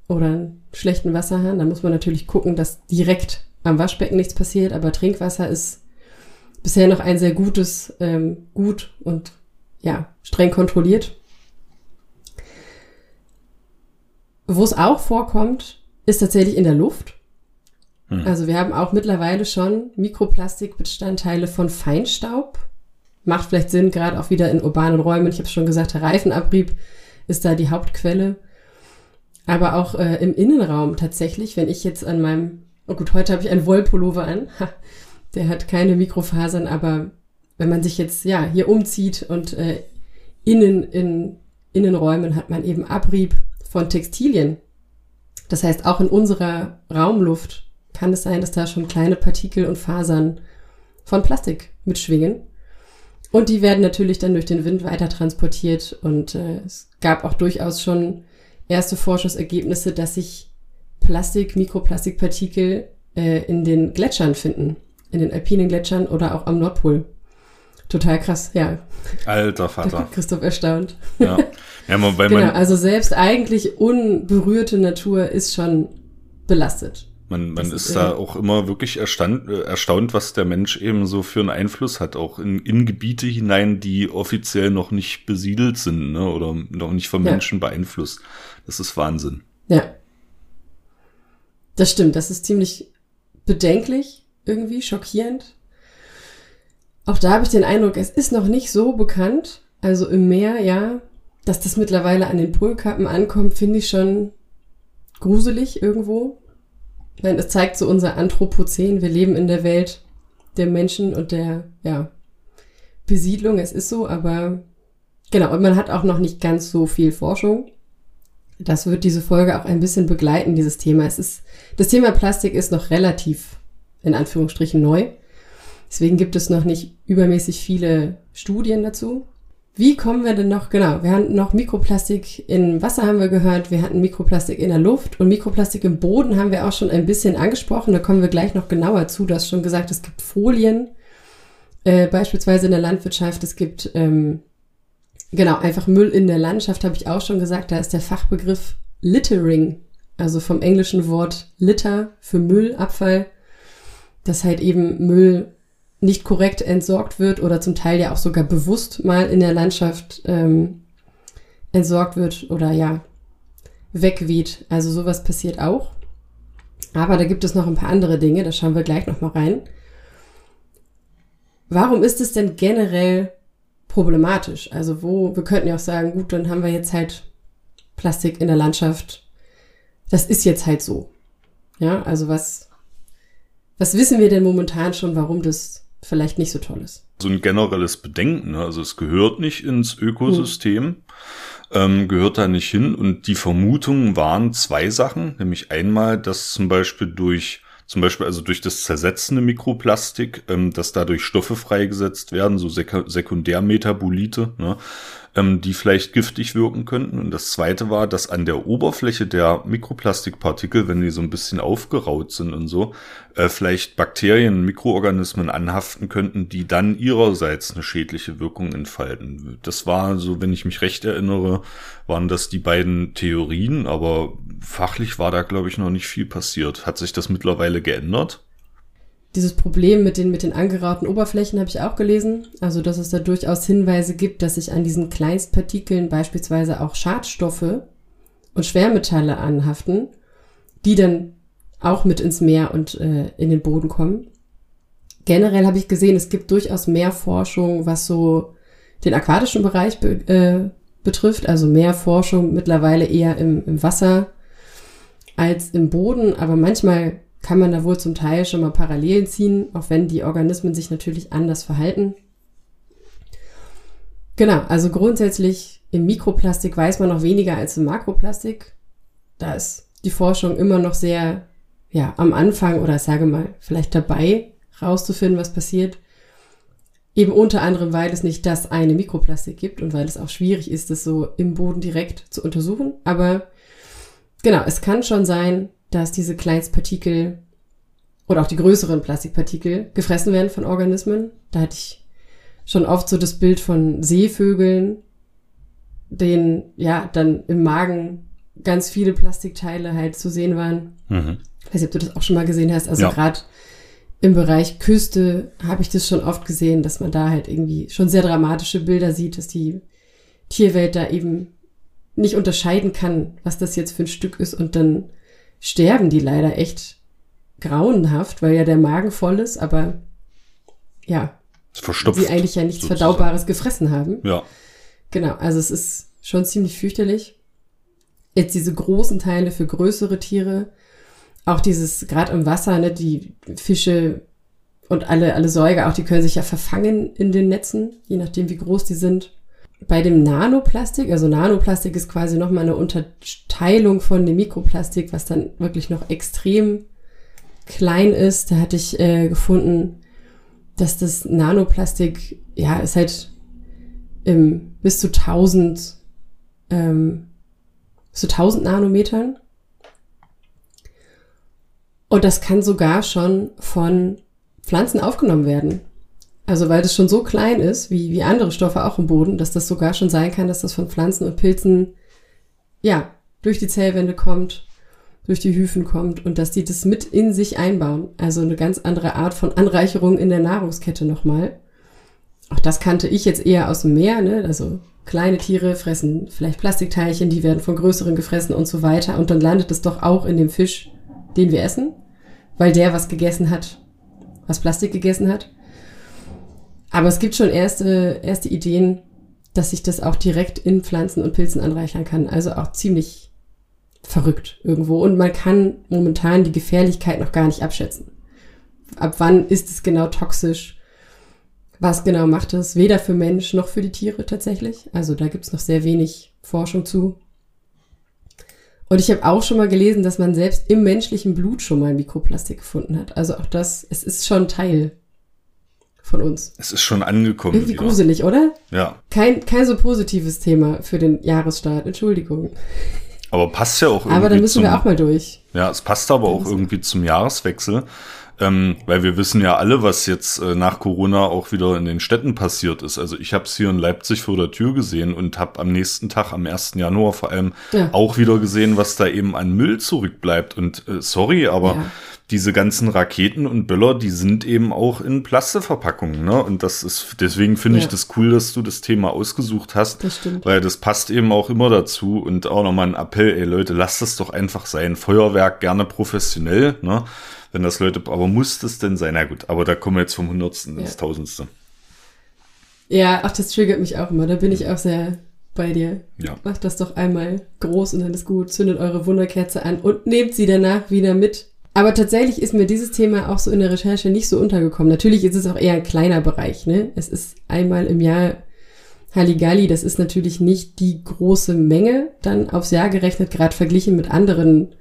oder einen schlechten Wasserhahn, dann muss man natürlich gucken, dass direkt am Waschbecken nichts passiert, aber Trinkwasser ist bisher noch ein sehr gutes, ähm, gut und ja, streng kontrolliert. Wo es auch vorkommt, ist tatsächlich in der Luft. Hm. Also wir haben auch mittlerweile schon Mikroplastikbestandteile von Feinstaub. Macht vielleicht Sinn, gerade auch wieder in urbanen Räumen. Ich habe schon gesagt, der Reifenabrieb ist da die Hauptquelle. Aber auch äh, im Innenraum tatsächlich, wenn ich jetzt an meinem, oh gut, heute habe ich einen Wollpullover an, der hat keine Mikrofasern, aber wenn man sich jetzt ja hier umzieht und äh, innen in Innenräumen hat man eben Abrieb von Textilien. Das heißt, auch in unserer Raumluft kann es sein, dass da schon kleine Partikel und Fasern von Plastik mitschwingen. Und die werden natürlich dann durch den Wind weiter transportiert. Und äh, es gab auch durchaus schon erste Forschungsergebnisse, dass sich Plastik, Mikroplastikpartikel äh, in den Gletschern finden, in den alpinen Gletschern oder auch am Nordpol. Total krass, ja. Alter Vater. Christoph erstaunt. Ja, ja weil genau, also selbst eigentlich unberührte Natur ist schon belastet. Man, man ist, ist da auch immer wirklich erstaunt, erstaunt, was der Mensch eben so für einen Einfluss hat, auch in, in Gebiete hinein, die offiziell noch nicht besiedelt sind ne, oder noch nicht von Menschen ja. beeinflusst. Das ist Wahnsinn. Ja. Das stimmt, das ist ziemlich bedenklich, irgendwie schockierend. Auch da habe ich den Eindruck, es ist noch nicht so bekannt, also im Meer, ja, dass das mittlerweile an den Polkappen ankommt, finde ich schon gruselig irgendwo. Nein, es zeigt so unser Anthropozän. Wir leben in der Welt der Menschen und der, ja, Besiedlung. Es ist so, aber genau. Und man hat auch noch nicht ganz so viel Forschung. Das wird diese Folge auch ein bisschen begleiten, dieses Thema. Es ist, das Thema Plastik ist noch relativ, in Anführungsstrichen, neu. Deswegen gibt es noch nicht übermäßig viele Studien dazu. Wie kommen wir denn noch, genau, wir hatten noch Mikroplastik im Wasser, haben wir gehört, wir hatten Mikroplastik in der Luft und Mikroplastik im Boden haben wir auch schon ein bisschen angesprochen, da kommen wir gleich noch genauer zu. Du hast schon gesagt, es gibt Folien, äh, beispielsweise in der Landwirtschaft, es gibt, ähm, genau, einfach Müll in der Landschaft, habe ich auch schon gesagt, da ist der Fachbegriff Littering, also vom englischen Wort Litter für Müll, Abfall, dass halt eben Müll nicht korrekt entsorgt wird oder zum Teil ja auch sogar bewusst mal in der Landschaft ähm, entsorgt wird oder ja wegweht. Also sowas passiert auch. Aber da gibt es noch ein paar andere Dinge, da schauen wir gleich nochmal rein. Warum ist es denn generell problematisch? Also wo, wir könnten ja auch sagen, gut, dann haben wir jetzt halt Plastik in der Landschaft. Das ist jetzt halt so. Ja, also was, was wissen wir denn momentan schon, warum das vielleicht nicht so toll ist. so ein generelles Bedenken. Ne? Also es gehört nicht ins Ökosystem, mhm. ähm, gehört da nicht hin. Und die Vermutungen waren zwei Sachen, nämlich einmal, dass zum Beispiel durch zum Beispiel also durch das zersetzende Mikroplastik, ähm, dass dadurch Stoffe freigesetzt werden, so Sek Sekundärmetabolite, ne, ähm, die vielleicht giftig wirken könnten. Und das zweite war, dass an der Oberfläche der Mikroplastikpartikel, wenn die so ein bisschen aufgeraut sind und so, äh, vielleicht Bakterien, Mikroorganismen anhaften könnten, die dann ihrerseits eine schädliche Wirkung entfalten. Das war so, wenn ich mich recht erinnere, waren das die beiden Theorien, aber fachlich war da, glaube ich, noch nicht viel passiert. Hat sich das mittlerweile geändert? Dieses Problem mit den, mit den angerauten Oberflächen habe ich auch gelesen. Also, dass es da durchaus Hinweise gibt, dass sich an diesen Kleinstpartikeln beispielsweise auch Schadstoffe und Schwermetalle anhaften, die dann auch mit ins Meer und äh, in den Boden kommen. Generell habe ich gesehen, es gibt durchaus mehr Forschung, was so den aquatischen Bereich be äh, betrifft. Also mehr Forschung mittlerweile eher im, im Wasser als im Boden. Aber manchmal kann man da wohl zum Teil schon mal Parallelen ziehen, auch wenn die Organismen sich natürlich anders verhalten. Genau, also grundsätzlich im Mikroplastik weiß man noch weniger als im Makroplastik. Da ist die Forschung immer noch sehr, ja, am Anfang oder sage mal, vielleicht dabei, rauszufinden, was passiert. Eben unter anderem, weil es nicht das eine Mikroplastik gibt und weil es auch schwierig ist, das so im Boden direkt zu untersuchen. Aber genau, es kann schon sein, dass diese Kleinstpartikel oder auch die größeren Plastikpartikel gefressen werden von Organismen. Da hatte ich schon oft so das Bild von Seevögeln, denen ja dann im Magen ganz viele Plastikteile halt zu sehen waren. Mhm. Ich weiß nicht, ob du das auch schon mal gesehen hast. Also ja. gerade im Bereich Küste habe ich das schon oft gesehen, dass man da halt irgendwie schon sehr dramatische Bilder sieht, dass die Tierwelt da eben nicht unterscheiden kann, was das jetzt für ein Stück ist und dann sterben die leider echt grauenhaft, weil ja der Magen voll ist, aber ja, Verstopft, sie eigentlich ja nichts sozusagen. Verdaubares gefressen haben. Ja. Genau, also es ist schon ziemlich fürchterlich. Jetzt diese großen Teile für größere Tiere, auch dieses, gerade im Wasser, ne, die Fische und alle, alle Säuger, auch die können sich ja verfangen in den Netzen, je nachdem wie groß die sind bei dem Nanoplastik, also Nanoplastik ist quasi nochmal eine Unterteilung von dem Mikroplastik, was dann wirklich noch extrem klein ist. Da hatte ich äh, gefunden, dass das Nanoplastik, ja, ist halt im, bis zu 1000, ähm, bis zu 1000 Nanometern. Und das kann sogar schon von Pflanzen aufgenommen werden. Also weil das schon so klein ist, wie, wie andere Stoffe auch im Boden, dass das sogar schon sein kann, dass das von Pflanzen und Pilzen, ja, durch die Zellwände kommt, durch die Hyphen kommt und dass die das mit in sich einbauen. Also eine ganz andere Art von Anreicherung in der Nahrungskette nochmal. Auch das kannte ich jetzt eher aus dem Meer, ne? Also kleine Tiere fressen vielleicht Plastikteilchen, die werden von größeren gefressen und so weiter. Und dann landet es doch auch in dem Fisch, den wir essen, weil der was gegessen hat, was Plastik gegessen hat. Aber es gibt schon erste, erste Ideen, dass sich das auch direkt in Pflanzen und Pilzen anreichern kann. Also auch ziemlich verrückt irgendwo. Und man kann momentan die Gefährlichkeit noch gar nicht abschätzen. Ab wann ist es genau toxisch? Was genau macht es? Weder für Mensch noch für die Tiere tatsächlich. Also da gibt es noch sehr wenig Forschung zu. Und ich habe auch schon mal gelesen, dass man selbst im menschlichen Blut schon mal Mikroplastik gefunden hat. Also auch das, es ist schon Teil von uns. Es ist schon angekommen. Irgendwie wieder. gruselig, oder? Ja. Kein, kein so positives Thema für den Jahresstart. Entschuldigung. Aber passt ja auch irgendwie. Aber da müssen zum, wir auch mal durch. Ja, es passt aber auch irgendwie zum Jahreswechsel. Ähm, weil wir wissen ja alle, was jetzt äh, nach Corona auch wieder in den Städten passiert ist. Also ich habe es hier in Leipzig vor der Tür gesehen und habe am nächsten Tag, am 1. Januar vor allem, ja. auch wieder gesehen, was da eben an Müll zurückbleibt. Und äh, sorry, aber ja diese ganzen Raketen und Böller, die sind eben auch in Plasteverpackungen, ne? Und das ist, deswegen finde ja. ich das cool, dass du das Thema ausgesucht hast. Das stimmt. Weil das passt eben auch immer dazu und auch nochmal ein Appell, ey Leute, lasst das doch einfach sein. Feuerwerk gerne professionell, ne? Wenn das Leute, aber muss das denn sein? Na gut, aber da kommen wir jetzt vom Hundertsten ins ja. Tausendste. Ja, ach, das triggert mich auch immer. Da bin ich auch sehr bei dir. Ja. Macht das doch einmal groß und dann ist gut. Zündet eure Wunderkerze an und nehmt sie danach wieder mit Aber tatsächlich ist mir dieses Thema auch so in der Recherche nicht so untergekommen. Natürlich ist es auch eher ein kleiner Bereich. Ne? Es ist einmal im Jahr Halligalli. Das ist natürlich nicht die große Menge dann aufs Jahr gerechnet, gerade verglichen mit anderen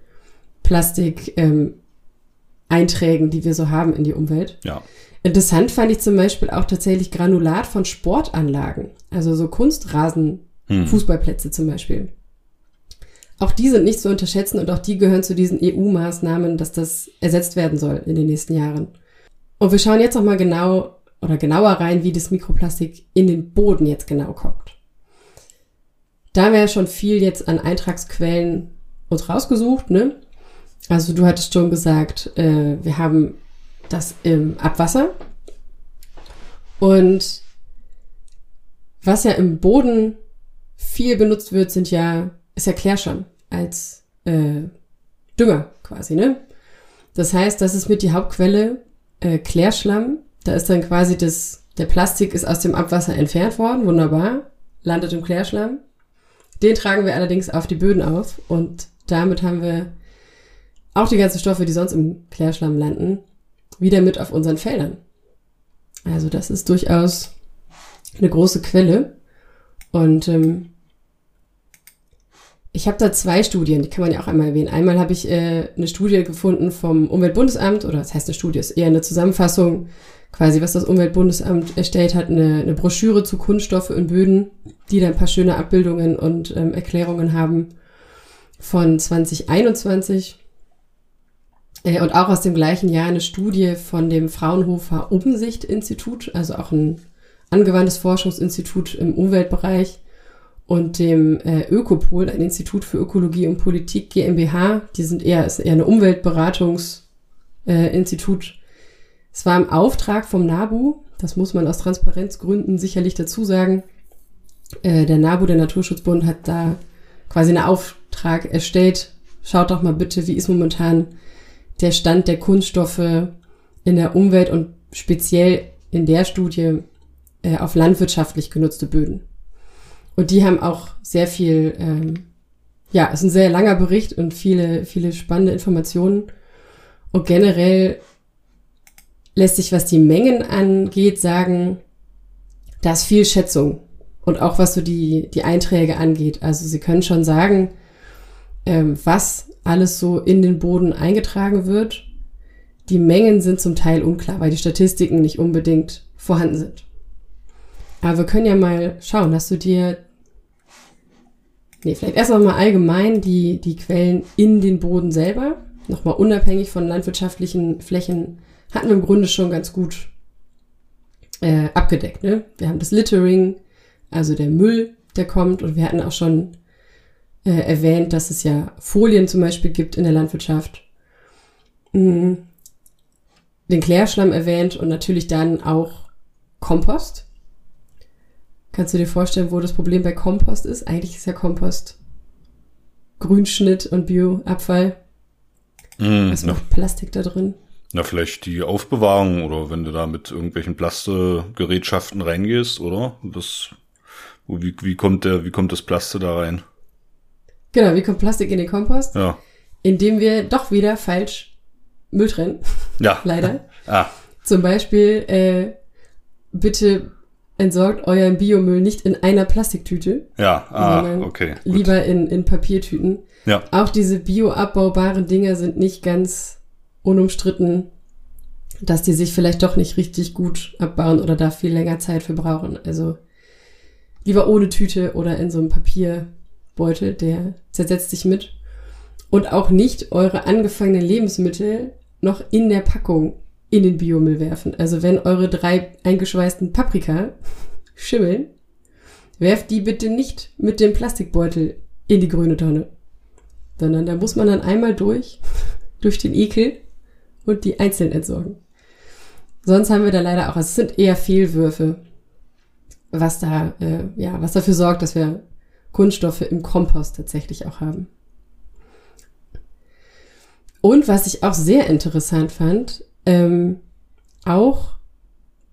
Plastik-Einträgen, ähm, die wir so haben in die Umwelt. Ja. Interessant fand ich zum Beispiel auch tatsächlich Granulat von Sportanlagen, also so Kunstrasen, hm. Fußballplätze zum Beispiel. Auch die sind nicht zu unterschätzen und auch die gehören zu diesen EU-Maßnahmen, dass das ersetzt werden soll in den nächsten Jahren. Und wir schauen jetzt nochmal genau oder genauer rein, wie das Mikroplastik in den Boden jetzt genau kommt. Da haben wir ja schon viel jetzt an Eintragsquellen uns rausgesucht, ne? Also du hattest schon gesagt, äh, wir haben das im Abwasser. Und was ja im Boden viel benutzt wird, sind ja ist ja Klärschlamm als äh, Dünger quasi, ne? Das heißt, das ist mit die Hauptquelle äh, Klärschlamm. Da ist dann quasi das, der Plastik ist aus dem Abwasser entfernt worden, wunderbar, landet im Klärschlamm. Den tragen wir allerdings auf die Böden auf und damit haben wir auch die ganzen Stoffe, die sonst im Klärschlamm landen, wieder mit auf unseren Feldern. Also das ist durchaus eine große Quelle. Und ähm, ich habe da zwei Studien, die kann man ja auch einmal erwähnen. Einmal habe ich äh, eine Studie gefunden vom Umweltbundesamt, oder das heißt eine Studie, ist eher eine Zusammenfassung, quasi was das Umweltbundesamt erstellt hat, eine, eine Broschüre zu Kunststoffe in Böden, die da ein paar schöne Abbildungen und ähm, Erklärungen haben von 2021. Äh, und auch aus dem gleichen Jahr eine Studie von dem Fraunhofer Umsicht-Institut, also auch ein angewandtes Forschungsinstitut im Umweltbereich und dem äh, Ökopol, ein Institut für Ökologie und Politik GmbH. Die sind eher, ist eher eine Umweltberatungsinstitut. Äh, es war im Auftrag vom NABU, das muss man aus Transparenzgründen sicherlich dazu sagen. Äh, der NABU, der Naturschutzbund, hat da quasi einen Auftrag erstellt. Schaut doch mal bitte, wie ist momentan der Stand der Kunststoffe in der Umwelt und speziell in der Studie äh, auf landwirtschaftlich genutzte Böden. Und die haben auch sehr viel, ähm, ja, ist ein sehr langer Bericht und viele, viele spannende Informationen. Und generell lässt sich, was die Mengen angeht, sagen, da ist viel Schätzung. Und auch was so die, die Einträge angeht. Also sie können schon sagen, ähm, was alles so in den Boden eingetragen wird. Die Mengen sind zum Teil unklar, weil die Statistiken nicht unbedingt vorhanden sind. Aber wir können ja mal schauen. Hast du dir, nee, vielleicht erst mal allgemein die, die Quellen in den Boden selber, nochmal unabhängig von landwirtschaftlichen Flächen, hatten wir im Grunde schon ganz gut äh, abgedeckt. Ne? Wir haben das Littering, also der Müll, der kommt, und wir hatten auch schon äh, erwähnt, dass es ja Folien zum Beispiel gibt in der Landwirtschaft. Mhm. Den Klärschlamm erwähnt und natürlich dann auch Kompost. Kannst du dir vorstellen, wo das Problem bei Kompost ist? Eigentlich ist ja Kompost Grünschnitt und Bioabfall. Mm, Was macht Plastik da drin? Na, vielleicht die Aufbewahrung oder wenn du da mit irgendwelchen Plastegerätschaften reingehst, oder? Das, wie, wie kommt der, wie kommt das Plaste da rein? Genau, wie kommt Plastik in den Kompost? Ja. Indem wir doch wieder falsch Müll trennen. Ja. Leider. ah. Zum Beispiel, äh, bitte entsorgt euren Biomüll nicht in einer Plastiktüte. Ja, ah, okay. Gut. Lieber in, in Papiertüten. Ja. Auch diese bioabbaubaren Dinger sind nicht ganz unumstritten, dass die sich vielleicht doch nicht richtig gut abbauen oder da viel länger Zeit für brauchen. Also lieber ohne Tüte oder in so einem Papierbeutel, der zersetzt sich mit. Und auch nicht eure angefangenen Lebensmittel noch in der Packung in den Biomüll werfen. Also wenn eure drei eingeschweißten Paprika schimmeln, werft die bitte nicht mit dem Plastikbeutel in die grüne Tonne. Sondern da muss man dann einmal durch, durch den Ekel und die einzeln entsorgen. Sonst haben wir da leider auch, es sind eher Fehlwürfe, was da, äh, ja, was dafür sorgt, dass wir Kunststoffe im Kompost tatsächlich auch haben. Und was ich auch sehr interessant fand, ähm, auch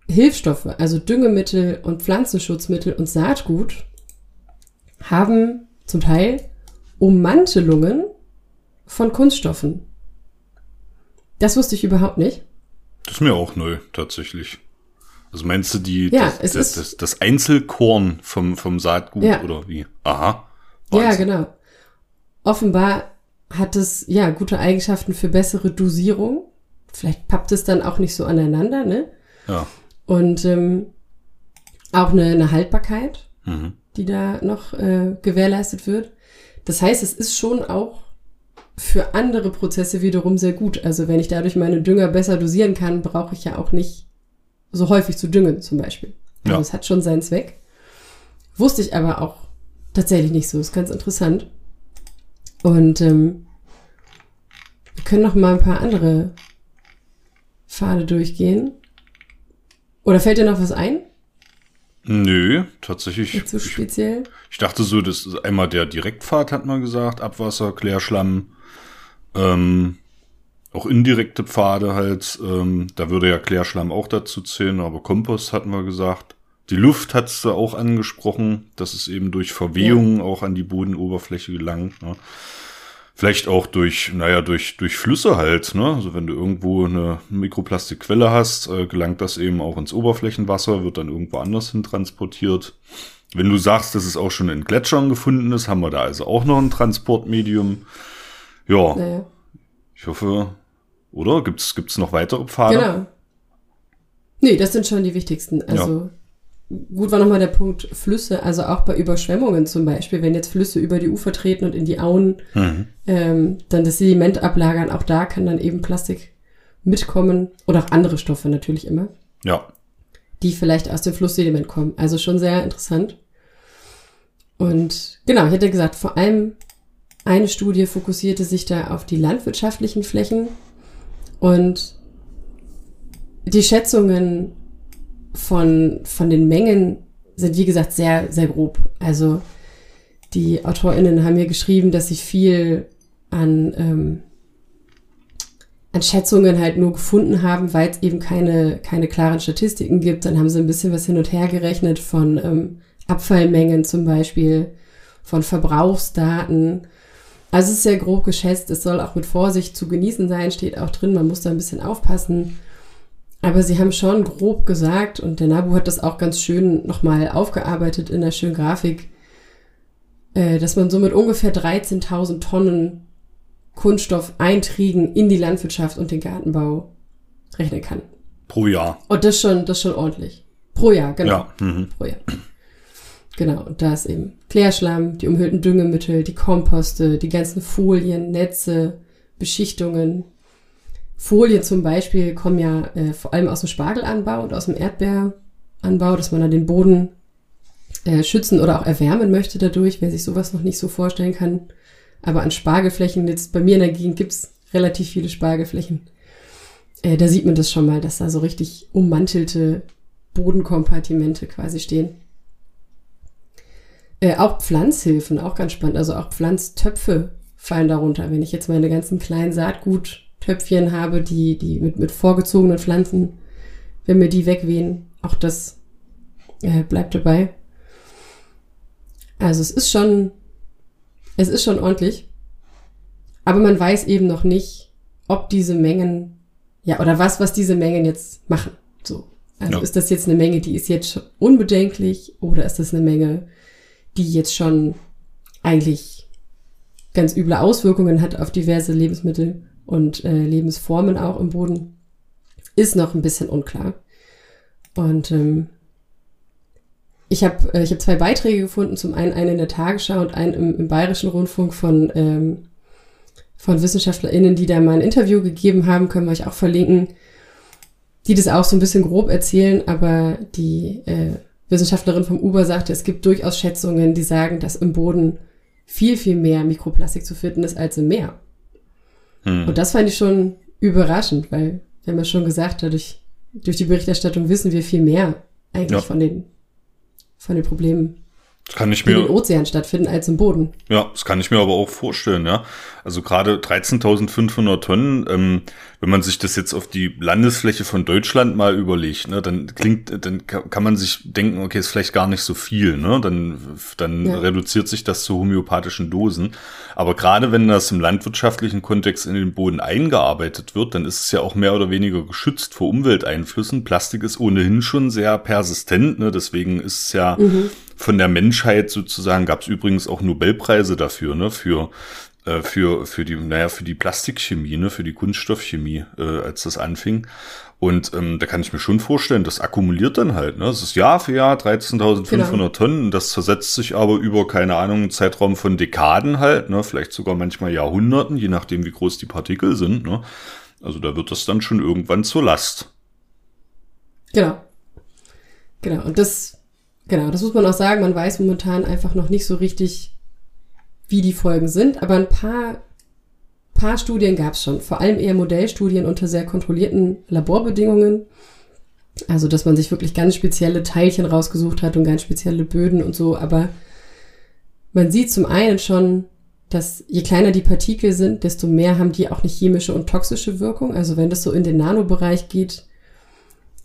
Hilfsstoffe, also Düngemittel und Pflanzenschutzmittel und Saatgut, haben zum Teil Ummantelungen von Kunststoffen. Das wusste ich überhaupt nicht. Das ist mir auch neu, tatsächlich. Also meinst du die, ja, das, das, das, das, Einzelkorn vom, vom Saatgut ja. oder wie? Aha. Wahnsinn. Ja, genau. Offenbar hat es ja gute Eigenschaften für bessere Dosierung. Vielleicht pappt es dann auch nicht so aneinander, ne? Ja. Und ähm, auch eine, eine Haltbarkeit, mhm. die da noch äh, gewährleistet wird. Das heißt, es ist schon auch für andere Prozesse wiederum sehr gut. Also wenn ich dadurch meine Dünger besser dosieren kann, brauche ich ja auch nicht so häufig zu düngen zum Beispiel. Also ja. es hat schon seinen Zweck. Wusste ich aber auch tatsächlich nicht so. Ist ganz interessant. Und ähm, wir können noch mal ein paar andere Pfade durchgehen. Oder fällt dir noch was ein? Nö, tatsächlich. Nicht so speziell? Ich, ich, dachte so, das ist einmal der Direktpfad, hat man gesagt, Abwasser, Klärschlamm, ähm, auch indirekte Pfade halt, ähm, da würde ja Klärschlamm auch dazu zählen, aber Kompost hatten wir gesagt. Die Luft hat's da auch angesprochen, dass es eben durch Verwehungen ja. auch an die Bodenoberfläche gelangt. Ne? Vielleicht auch durch, naja, durch, durch Flüsse halt, ne? Also wenn du irgendwo eine Mikroplastikquelle hast, äh, gelangt das eben auch ins Oberflächenwasser, wird dann irgendwo anders hin transportiert. Wenn du sagst, dass es auch schon in Gletschern gefunden ist, haben wir da also auch noch ein Transportmedium. Ja. Naja. Ich hoffe, oder? Gibt's, gibt's noch weitere Pfade? Genau. Nee, das sind schon die wichtigsten. Also ja. Gut war nochmal der Punkt Flüsse, also auch bei Überschwemmungen zum Beispiel, wenn jetzt Flüsse über die Ufer treten und in die Auen mhm. ähm, dann das Sediment ablagern, auch da kann dann eben Plastik mitkommen oder auch andere Stoffe natürlich immer. Ja. Die vielleicht aus dem Flusssediment kommen. Also schon sehr interessant. Und genau, ich hätte gesagt, vor allem eine Studie fokussierte sich da auf die landwirtschaftlichen Flächen und die Schätzungen von, von den Mengen sind, wie gesagt, sehr, sehr grob. Also die AutorInnen haben mir geschrieben, dass sie viel an, ähm, an Schätzungen halt nur gefunden haben, weil es eben keine, keine klaren Statistiken gibt. Dann haben sie ein bisschen was hin und her gerechnet von ähm, Abfallmengen zum Beispiel, von Verbrauchsdaten also es ist sehr grob geschätzt, es soll auch mit Vorsicht zu genießen sein, steht auch drin, man muss da ein bisschen aufpassen. Aber sie haben schon grob gesagt, und der Nabu hat das auch ganz schön nochmal aufgearbeitet in der schönen Grafik, äh, dass man so mit ungefähr 13.000 Tonnen Kunststoff Kunststoffeinträgen in die Landwirtschaft und den Gartenbau rechnen kann. Pro Jahr. Und das schon, das schon ordentlich. Pro Jahr, genau. Ja. Mhm. Pro Jahr. Genau, und da ist eben Klärschlamm, die umhüllten Düngemittel, die Komposte, die ganzen Folien, Netze, Beschichtungen. Folien zum Beispiel kommen ja äh, vor allem aus dem Spargelanbau und aus dem Erdbeeranbau, dass man da den Boden äh, schützen oder auch erwärmen möchte dadurch, wer sich sowas noch nicht so vorstellen kann. Aber an Spargelflächen, jetzt bei mir in der Gegend gibt's relativ viele Spargelflächen. Äh, da sieht man das schon mal, dass da so richtig ummantelte Bodenkompartimente quasi stehen. Äh, auch Pflanzhilfen, auch ganz spannend. Also auch Pflanztöpfe fallen darunter. Wenn ich jetzt meine ganzen kleinen Saatguttöpfchen habe, die, die mit, mit vorgezogenen Pflanzen, wenn mir die wegwehen, auch das äh, bleibt dabei. Also es ist schon, es ist schon ordentlich. Aber man weiß eben noch nicht, ob diese Mengen, ja, oder was, was diese Mengen jetzt machen. So. Also ja. ist das jetzt eine Menge, die ist jetzt schon unbedenklich oder ist das eine Menge, die jetzt schon eigentlich ganz üble Auswirkungen hat auf diverse Lebensmittel und äh, Lebensformen auch im Boden, ist noch ein bisschen unklar. Und ähm, ich habe äh, ich hab zwei Beiträge gefunden, zum einen einen in der Tagesschau und einen im, im Bayerischen Rundfunk von, ähm, von WissenschaftlerInnen, die da mal ein Interview gegeben haben, können wir euch auch verlinken, die das auch so ein bisschen grob erzählen, aber die äh, Wissenschaftlerin vom Uber sagte, es gibt durchaus Schätzungen, die sagen, dass im Boden viel, viel mehr Mikroplastik zu finden ist als im Meer. Hm. Und das fand ich schon überraschend, weil wir haben ja schon gesagt, dadurch, durch die Berichterstattung wissen wir viel mehr eigentlich ja. von den, von den Problemen. Kann ich mir, die im Ozean stattfinden als im Boden. Ja, das kann ich mir aber auch vorstellen, ja. Also gerade 13.500 Tonnen, ähm, wenn man sich das jetzt auf die Landesfläche von Deutschland mal überlegt, ne, dann klingt, dann kann man sich denken, okay, ist vielleicht gar nicht so viel, ne? Dann, dann ja. reduziert sich das zu homöopathischen Dosen. Aber gerade wenn das im landwirtschaftlichen Kontext in den Boden eingearbeitet wird, dann ist es ja auch mehr oder weniger geschützt vor Umwelteinflüssen. Plastik ist ohnehin schon sehr persistent, ne? Deswegen ist es ja mhm. von der Menschheit sozusagen, gab es übrigens auch Nobelpreise dafür, ne? Für äh, für, für die, naja, für die Plastikchemie, ne, für die Kunststoffchemie, äh, als das anfing. Und ähm, da kann ich mir schon vorstellen, das akkumuliert dann halt. Ne? Das ist Jahr für Jahr 13.500 genau. Tonnen. Das zersetzt sich aber über, keine Ahnung, einen Zeitraum von Dekaden halt, ne? vielleicht sogar manchmal Jahrhunderten, je nachdem, wie groß die Partikel sind. Ne? Also da wird das dann schon irgendwann zur Last. Genau. Genau. Und das, genau, das muss man auch sagen, man weiß momentan einfach noch nicht so richtig, wie die Folgen sind, aber ein paar, paar Studien gab es schon, vor allem eher Modellstudien unter sehr kontrollierten Laborbedingungen. Also, dass man sich wirklich ganz spezielle Teilchen rausgesucht hat und ganz spezielle Böden und so, aber man sieht zum einen schon, dass je kleiner die Partikel sind, desto mehr haben die auch eine chemische und toxische Wirkung. Also wenn das so in den Nanobereich geht,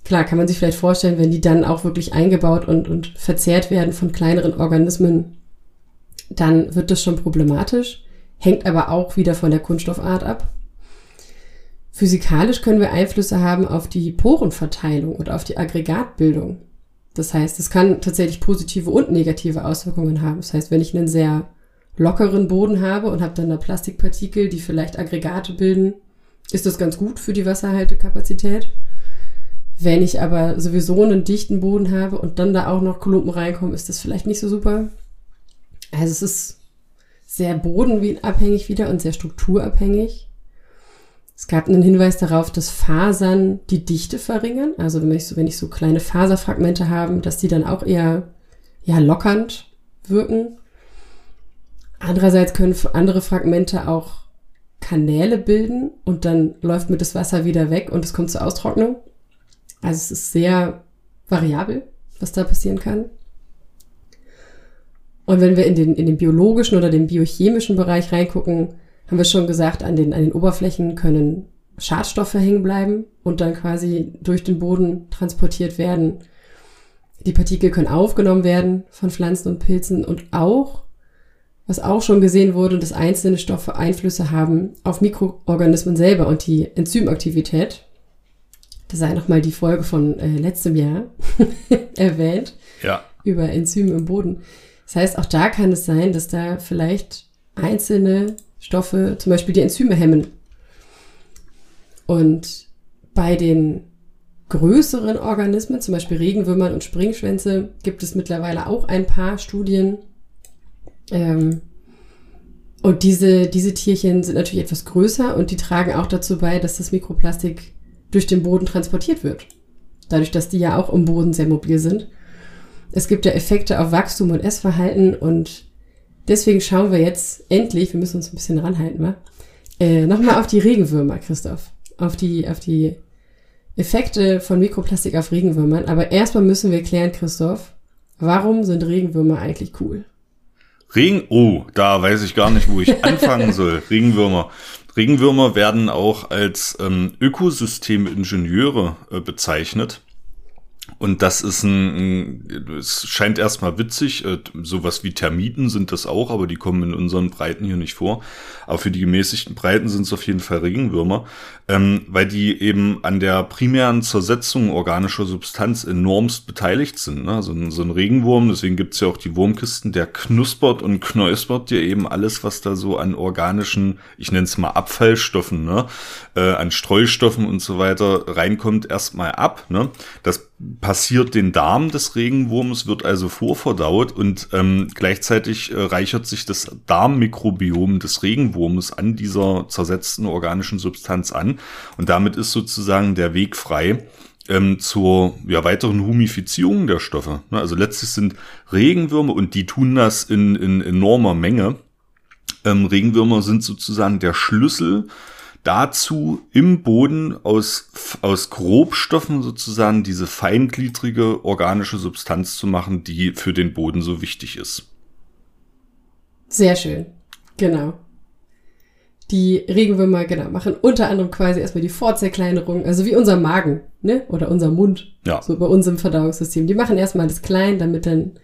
klar kann man sich vielleicht vorstellen, wenn die dann auch wirklich eingebaut und, und verzehrt werden von kleineren Organismen, dann wird das schon problematisch, hängt aber auch wieder von der Kunststoffart ab. Physikalisch können wir Einflüsse haben auf die Porenverteilung und auf die Aggregatbildung. Das heißt, es kann tatsächlich positive und negative Auswirkungen haben. Das heißt, wenn ich einen sehr lockeren Boden habe und habe dann da Plastikpartikel, die vielleicht Aggregate bilden, ist das ganz gut für die Wasserhaltekapazität. Wenn ich aber sowieso einen dichten Boden habe und dann da auch noch Klumpen reinkommen, ist das vielleicht nicht so super. Also es ist sehr bodenabhängig wieder und sehr strukturabhängig. Es gab einen Hinweis darauf, dass Fasern die Dichte verringern. Also wenn ich so, wenn ich so kleine Faserfragmente habe, dass die dann auch eher ja, lockernd wirken. Andererseits können andere Fragmente auch Kanäle bilden und dann läuft mir das Wasser wieder weg und es kommt zur Austrocknung. Also es ist sehr variabel, was da passieren kann. Und wenn wir in den, in den biologischen oder den biochemischen Bereich reingucken, haben wir schon gesagt, an den, an den Oberflächen können Schadstoffe hängen bleiben und dann quasi durch den Boden transportiert werden. Die Partikel können aufgenommen werden von Pflanzen und Pilzen und auch, was auch schon gesehen wurde, dass einzelne Stoffe Einflüsse haben auf Mikroorganismen selber und die Enzymaktivität. Da sei nochmal die Folge von äh, letztem Jahr erwähnt. Ja. Über Enzyme im Boden. Das heißt, auch da kann es sein, dass da vielleicht einzelne Stoffe, zum Beispiel die Enzyme hemmen. Und bei den größeren Organismen, zum Beispiel Regenwürmern und Springschwänze, gibt es mittlerweile auch ein paar Studien. Ähm, und diese, diese Tierchen sind natürlich etwas größer und die tragen auch dazu bei, dass das Mikroplastik durch den Boden transportiert wird. Dadurch, dass die ja auch im Boden sehr mobil sind. Es gibt ja Effekte auf Wachstum und Essverhalten und deswegen schauen wir jetzt endlich, wir müssen uns ein bisschen ranhalten, wa? Äh, nochmal auf die Regenwürmer, Christoph. Auf die, auf die Effekte von Mikroplastik auf Regenwürmern. Aber erstmal müssen wir klären, Christoph, warum sind Regenwürmer eigentlich cool? Regen, oh, da weiß ich gar nicht, wo ich anfangen soll. Regenwürmer. Regenwürmer werden auch als ähm, Ökosystemingenieure äh, bezeichnet. Und das ist ein, es scheint erstmal witzig, äh, sowas wie Termiten sind das auch, aber die kommen in unseren Breiten hier nicht vor. Aber für die gemäßigten Breiten sind es auf jeden Fall Regenwürmer, ähm, weil die eben an der primären Zersetzung organischer Substanz enormst beteiligt sind. Ne? So, ein, so ein Regenwurm, deswegen gibt's ja auch die Wurmkisten, der knuspert und knäuspert dir eben alles, was da so an organischen, ich nenne es mal Abfallstoffen, ne? äh, an Streustoffen und so weiter reinkommt, erstmal ab. Ne? Das passiert den Darm des Regenwurms, wird also vorverdaut und ähm, gleichzeitig äh, reichert sich das Darmmikrobiom des Regenwurmes an dieser zersetzten organischen Substanz an und damit ist sozusagen der Weg frei ähm, zur ja, weiteren Humifizierung der Stoffe. Ne, also letztlich sind Regenwürmer und die tun das in, in enormer Menge. Ähm, Regenwürmer sind sozusagen der Schlüssel dazu im Boden aus, aus Grobstoffen sozusagen diese feingliedrige organische Substanz zu machen, die für den Boden so wichtig ist. Sehr schön. Genau. die Regenwürmer, genau, machen unter anderem quasi erstmal die Vorzerkleinerung, also wie unser Magen, ne? Oder unser Mund. Ja. So bei unserem Verdauungssystem. Die machen erstmal das klein, damit dann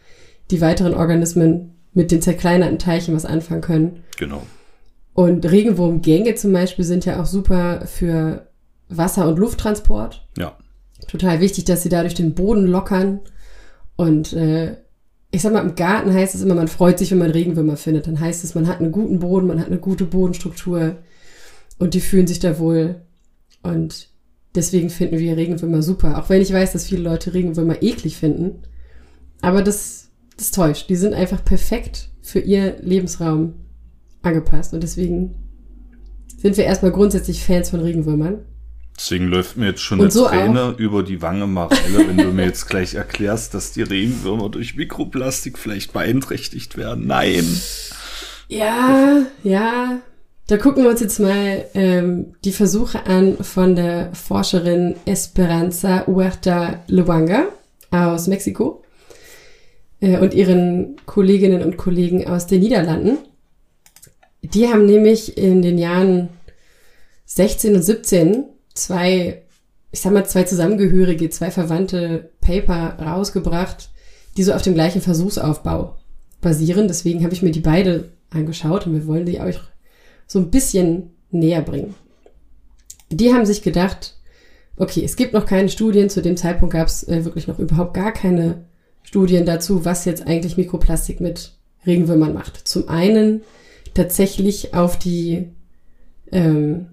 die weiteren Organismen mit den zerkleinerten Teilchen was anfangen können. Genau. Und Regenwurmgänge zum Beispiel sind ja auch super für Wasser- und Lufttransport. Ja. Total wichtig, dass sie dadurch den Boden lockern. Und äh, ich sag mal, im Garten heißt es immer, man freut sich, wenn man Regenwürmer findet. Dann heißt es, man hat einen guten Boden, man hat eine gute Bodenstruktur und die fühlen sich da wohl. Und deswegen finden wir Regenwürmer super. Auch wenn ich weiß, dass viele Leute Regenwürmer eklig finden. Aber das, das täuscht. Die sind einfach perfekt für ihr Lebensraum angepasst. Und deswegen sind wir erstmal grundsätzlich Fans von Regenwürmern. Deswegen läuft mir jetzt schon eine so Träne auch. über die Wange, Marelle, wenn du mir jetzt gleich erklärst, dass die Regenwürmer durch Mikroplastik vielleicht beeinträchtigt werden. Nein. Ja, ja. Da gucken wir uns jetzt mal ähm, die Versuche an von der Forscherin Esperanza Huerta Luanga aus Mexiko äh, und ihren Kolleginnen und Kollegen aus den Niederlanden. Die haben nämlich in den Jahren 16 und 17 zwei, ich sag mal, zwei zusammengehörige, zwei verwandte Paper rausgebracht, die so auf dem gleichen Versuchsaufbau basieren. Deswegen habe ich mir die beide angeschaut und wir wollen die euch so ein bisschen näher bringen. Die haben sich gedacht, okay, es gibt noch keine Studien, zu dem Zeitpunkt gab es äh, wirklich noch überhaupt gar keine Studien dazu, was jetzt eigentlich Mikroplastik mit Regenwürmern macht. Zum einen tatsächlich auf die ähm,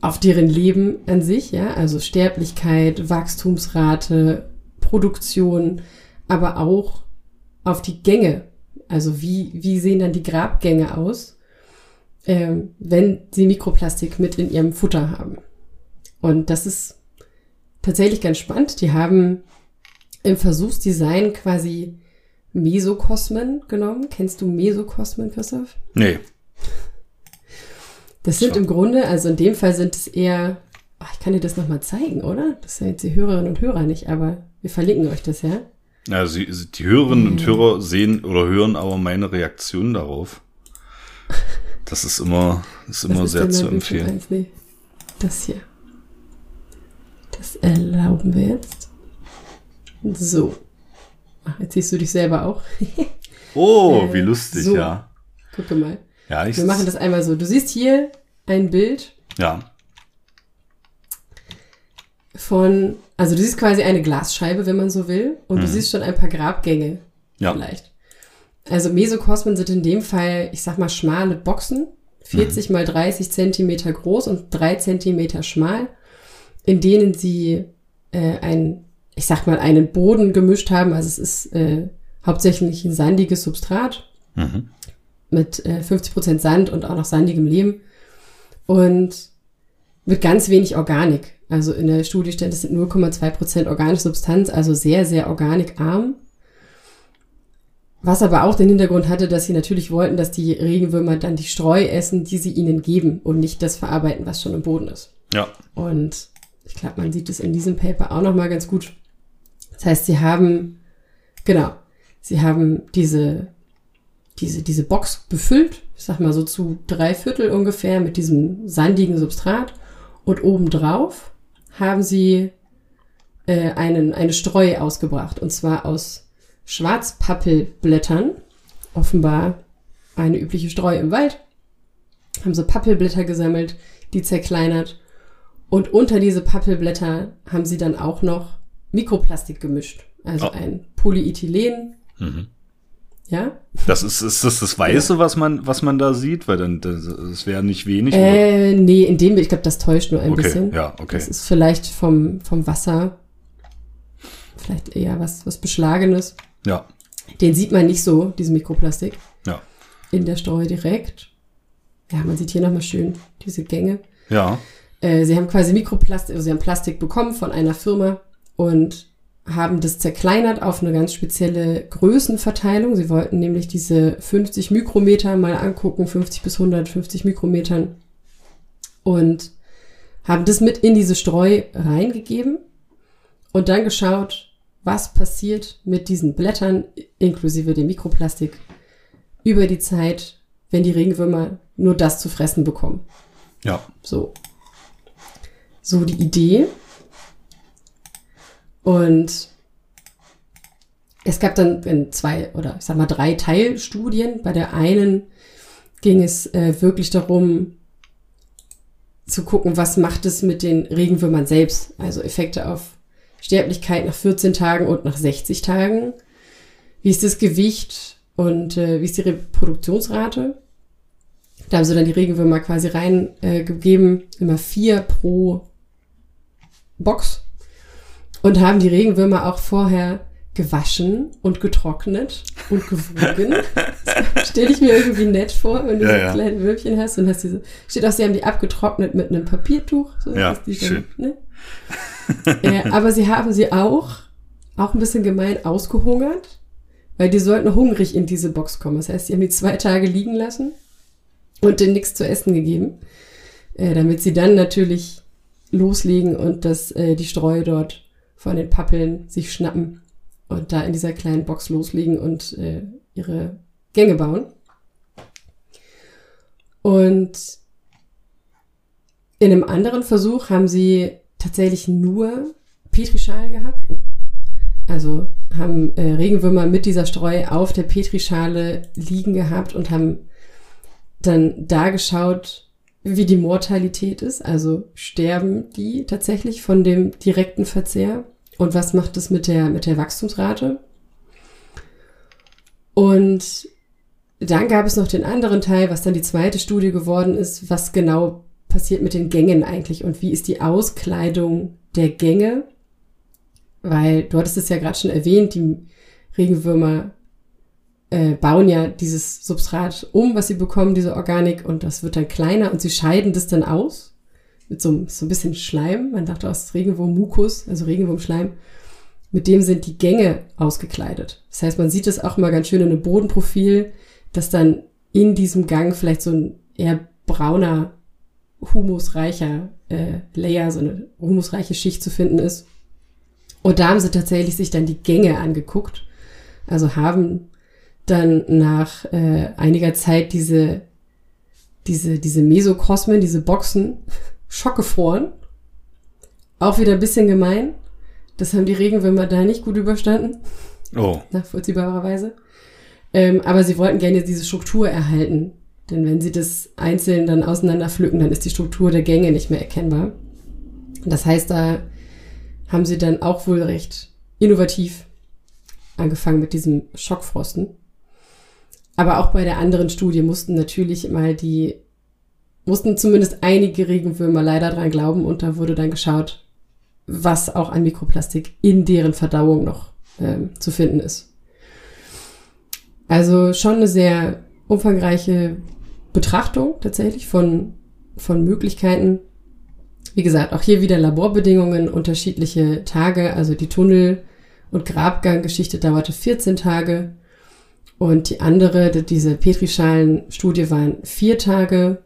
auf deren Leben an sich, ja, also Sterblichkeit, Wachstumsrate, Produktion, aber auch auf die Gänge. Also wie, wie sehen dann die Grabgänge aus, ähm, wenn sie Mikroplastik mit in ihrem Futter haben. Und das ist tatsächlich ganz spannend. Die haben im Versuchsdesign quasi Mesokosmen genommen. Kennst du Mesokosmen, Christoph? Nee. Das sind so. im Grunde, also in dem Fall sind es eher, ach, ich kann dir das nochmal zeigen, oder? Das sind jetzt die Hörerinnen und Hörer nicht, aber wir verlinken euch das, ja? Ja, sie, die Hörerinnen und Hörer sehen oder hören aber meine Reaktion darauf. Das ist immer, ist immer ist sehr zu empfehlen. Nee, das hier. Das erlauben wir jetzt. So. Ach, jetzt siehst du dich selber auch. oh, äh, wie lustig, so. ja. Gucke mal. Ja, ich Wir machen das einmal so. Du siehst hier ein Bild. Ja. Von, also du siehst quasi eine Glasscheibe, wenn man so will, und mhm. du siehst schon ein paar Grabgänge. Ja. Vielleicht. Also Mesokosmen sind in dem Fall, ich sag mal, schmale Boxen, 40 mhm. mal 30 Zentimeter groß und 3 Zentimeter schmal, in denen sie äh, ein, ich sag mal, einen Boden gemischt haben. Also es ist äh, hauptsächlich ein sandiges Substrat. Mhm mit äh, 50% Sand und auch noch sandigem Lehm und mit ganz wenig Organik. Also in der Studie stand es sind 0,2% organische Substanz, also sehr, sehr organikarm. Was aber auch den Hintergrund hatte, dass sie natürlich wollten, dass die Regenwürmer dann die Streu essen, die sie ihnen geben und nicht das verarbeiten, was schon im Boden ist. Ja. Und ich glaube, man sieht es in diesem Paper auch nochmal ganz gut. Das heißt, sie haben, genau, sie haben diese diese, diese Box befüllt, ich sag mal so zu drei Viertel ungefähr mit diesem sandigen Substrat. Und obendrauf haben sie äh, einen, eine Streu ausgebracht. Und zwar aus Schwarzpappelblättern, offenbar eine übliche Streu im Wald, haben so Pappelblätter gesammelt, die zerkleinert. Und unter diese Pappelblätter haben sie dann auch noch Mikroplastik gemischt, also oh. ein Polyethylen. Mhm ja? Das ist, ist das das Weiße, ja. was man, was man da sieht? Weil dann, das, das wäre nicht wenig. Äh, nee, in dem ich glaube, das täuscht nur ein okay, bisschen. Ja, okay. Das ist vielleicht vom, vom Wasser, vielleicht eher was, was Beschlagenes. Ja. Den sieht man nicht so, diesen Mikroplastik. Ja. In der Streu direkt. Ja, man sieht hier nochmal schön diese Gänge. Ja. Äh, sie haben quasi Mikroplastik, also sie haben Plastik bekommen von einer Firma und haben das zerkleinert auf eine ganz spezielle Größenverteilung. Sie wollten nämlich diese 50 Mikrometer mal angucken, 50 bis 150 Mikrometern und haben das mit in diese Streu reingegeben und dann geschaut, was passiert mit diesen Blättern inklusive dem Mikroplastik über die Zeit, wenn die Regenwürmer nur das zu fressen bekommen. Ja. So. So die Idee. Und es gab dann zwei oder ich sag mal drei Teilstudien. Bei der einen ging es äh, wirklich darum, zu gucken, was macht es mit den Regenwürmern selbst. Also Effekte auf Sterblichkeit nach 14 Tagen und nach 60 Tagen. Wie ist das Gewicht und äh, wie ist die Reproduktionsrate? Da haben sie dann die Regenwürmer quasi reingegeben, äh, immer vier pro Box. Und haben die Regenwürmer auch vorher gewaschen und getrocknet und gewogen. Stelle ich mir irgendwie nett vor, wenn du ja, so ja. kleine Würmchen hast und hast diese. Steht auch, sie haben die abgetrocknet mit einem Papiertuch. So ja, schön. ne? ja, aber sie haben sie auch, auch ein bisschen gemein, ausgehungert, weil die sollten hungrig in diese Box kommen. Das heißt, sie haben die zwei Tage liegen lassen und denen nichts zu essen gegeben, äh, damit sie dann natürlich loslegen und das, äh, die Streu dort von den Pappeln sich schnappen und da in dieser kleinen Box loslegen und äh, ihre Gänge bauen. Und in einem anderen Versuch haben sie tatsächlich nur Petrischalen gehabt. Also haben äh, Regenwürmer mit dieser Streu auf der Petrischale liegen gehabt und haben dann da geschaut, wie die Mortalität ist. Also sterben die tatsächlich von dem direkten Verzehr und was macht es mit der, mit der Wachstumsrate? Und dann gab es noch den anderen Teil, was dann die zweite Studie geworden ist, was genau passiert mit den Gängen eigentlich und wie ist die Auskleidung der Gänge? Weil du hattest es ja gerade schon erwähnt, die Regenwürmer äh, bauen ja dieses Substrat um, was sie bekommen, diese Organik, und das wird dann kleiner und sie scheiden das dann aus mit so, so ein bisschen Schleim. Man dachte aus Regenwurm-Mukus, also Regenwurmschleim. Mit dem sind die Gänge ausgekleidet. Das heißt, man sieht es auch immer ganz schön in einem Bodenprofil, dass dann in diesem Gang vielleicht so ein eher brauner, humusreicher äh, Layer, so eine humusreiche Schicht zu finden ist. Und da haben sie tatsächlich sich dann die Gänge angeguckt. Also haben dann nach äh, einiger Zeit diese, diese, diese Mesokosmen, diese Boxen schockgefroren. Auch wieder ein bisschen gemein. Das haben die Regenwürmer da nicht gut überstanden. Oh. Nachvollziehbarerweise. Ähm, aber sie wollten gerne diese Struktur erhalten. Denn wenn sie das einzeln dann auseinander pflücken, dann ist die Struktur der Gänge nicht mehr erkennbar. Das heißt, da haben sie dann auch wohl recht innovativ angefangen mit diesem Schockfrosten. Aber auch bei der anderen Studie mussten natürlich mal die mussten zumindest einige Regenwürmer leider dran glauben und da wurde dann geschaut, was auch an Mikroplastik in deren Verdauung noch ähm, zu finden ist. Also schon eine sehr umfangreiche Betrachtung tatsächlich von, von Möglichkeiten. Wie gesagt, auch hier wieder Laborbedingungen, unterschiedliche Tage. Also die Tunnel- und Grabganggeschichte dauerte 14 Tage. Und die andere, diese Petrischalen-Studie waren vier Tage.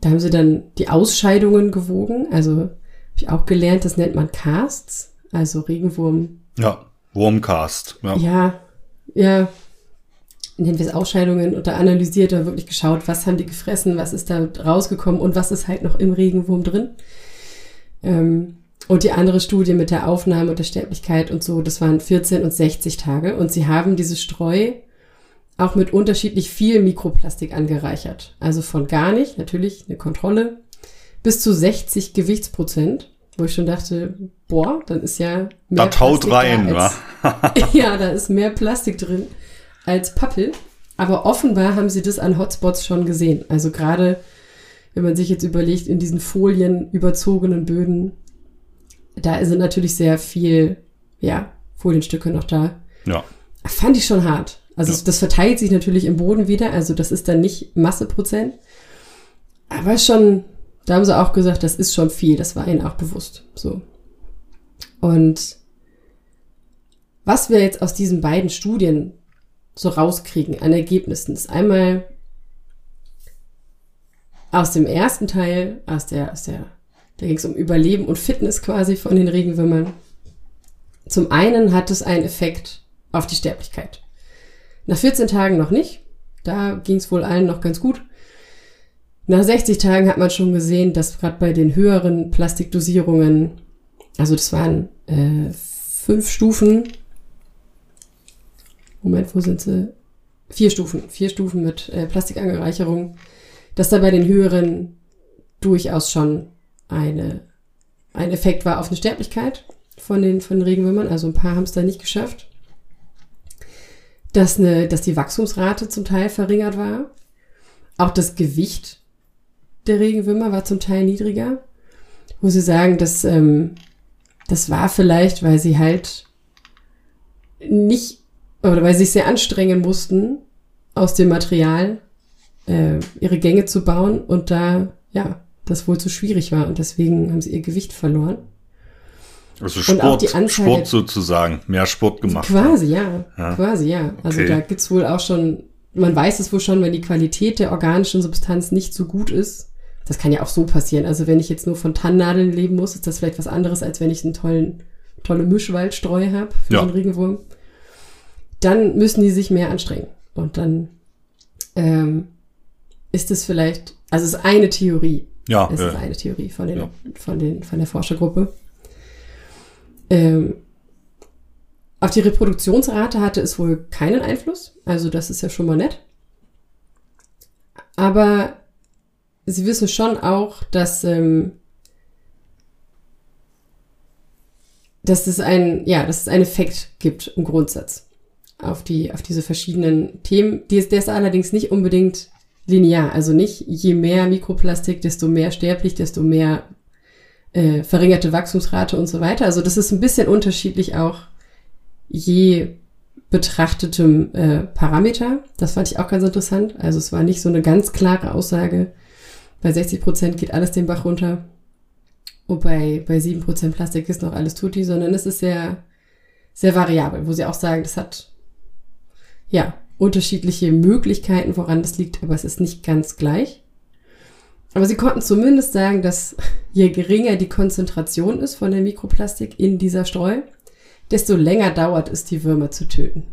Da haben sie dann die Ausscheidungen gewogen. Also habe ich auch gelernt, das nennt man Casts, also Regenwurm. Ja, Wurmcast. Ja, ja, ja nennen wir es Ausscheidungen und da analysiert und wirklich geschaut, was haben die gefressen, was ist da rausgekommen und was ist halt noch im Regenwurm drin. Ähm, und die andere Studie mit der Aufnahme und der Sterblichkeit und so, das waren 14 und 60 Tage. Und sie haben diese Streu auch mit unterschiedlich viel Mikroplastik angereichert. Also von gar nicht, natürlich eine Kontrolle, bis zu 60 Gewichtsprozent, wo ich schon dachte, boah, dann ist ja mehr da haut rein, da als, Ja, da ist mehr Plastik drin als Pappel. Aber offenbar haben sie das an Hotspots schon gesehen. Also gerade, wenn man sich jetzt überlegt, in diesen Folien überzogenen Böden, da sind natürlich sehr viel, ja, Folienstücke noch da. Ja. Fand ich schon hart. Also ja. das verteilt sich natürlich im Boden wieder, also das ist dann nicht Masseprozent. Aber schon, da haben sie auch gesagt, das ist schon viel, das war ihnen auch bewusst. So. Und was wir jetzt aus diesen beiden Studien so rauskriegen an Ergebnissen, ist einmal aus dem ersten Teil, aus der, aus der, da ging es um Überleben und Fitness quasi von den Regenwürmern. Zum einen hat es einen Effekt auf die Sterblichkeit. Nach 14 Tagen noch nicht. Da ging es wohl allen noch ganz gut. nach 60 Tagen hat man schon gesehen, dass gerade bei den höheren Plastikdosierungen, also das waren äh, fünf Stufen, Moment, wo sind sie? Vier Stufen, vier Stufen mit äh, Plastikangereicherung, dass da bei den höheren durchaus schon eine, ein Effekt war auf eine Sterblichkeit von den, von den Regenwürmern. Also ein paar haben es da nicht geschafft. Dass, eine, dass die Wachstumsrate zum Teil verringert war. Auch das Gewicht der Regenwürmer war zum Teil niedriger. Wo sie sagen, dass ähm, das war vielleicht, weil sie halt nicht oder weil sie sich sehr anstrengen mussten, aus dem Material äh, ihre Gänge zu bauen und da, ja, das wohl zu schwierig war und deswegen haben sie ihr Gewicht verloren. Also Sport, Sport sozusagen, mehr Sport gemacht. Quasi, ja, ja. Quasi, ja. Also okay. da gibt's wohl auch schon, man weiß es wohl schon, wenn die Qualität der organischen Substanz nicht so gut ist. Das kann ja auch so passieren. Also wenn ich jetzt nur von Tannennadeln leben muss, ist das vielleicht was anderes, als wenn ich einen tollen, tolle Mischwaldstreu habe für ja. den Regenwurm. Dann müssen die sich mehr anstrengen. Und dann ähm, ist es vielleicht, also es ist eine Theorie. Ja. Es äh, ist eine Theorie von, den, ja. von, den, von der Forschergruppe. Ähm, auf die Reproduktionsrate hatte es wohl keinen Einfluss. Also das ist ja schon mal nett. Aber sie wissen schon auch, dass, ähm, dass es ein, ja, dass es einen Effekt gibt im Grundsatz auf die, auf diese verschiedenen Themen. Die ist, der ist allerdings nicht unbedingt linear. Also nicht je mehr Mikroplastik, desto mehr sterblich, desto mehr äh, verringerte Wachstumsrate und so weiter. Also das ist ein bisschen unterschiedlich auch je betrachtetem äh, Parameter. Das fand ich auch ganz interessant. Also es war nicht so eine ganz klare Aussage. Bei 60 Prozent geht alles den Bach runter. Und bei, bei 7 Prozent Plastik ist noch alles tutti, sondern es ist sehr, sehr variabel, wo sie auch sagen, das hat ja, unterschiedliche Möglichkeiten, woran das liegt, aber es ist nicht ganz gleich. Aber sie konnten zumindest sagen, dass je geringer die Konzentration ist von der Mikroplastik in dieser Streu, desto länger dauert es, die Würmer zu töten.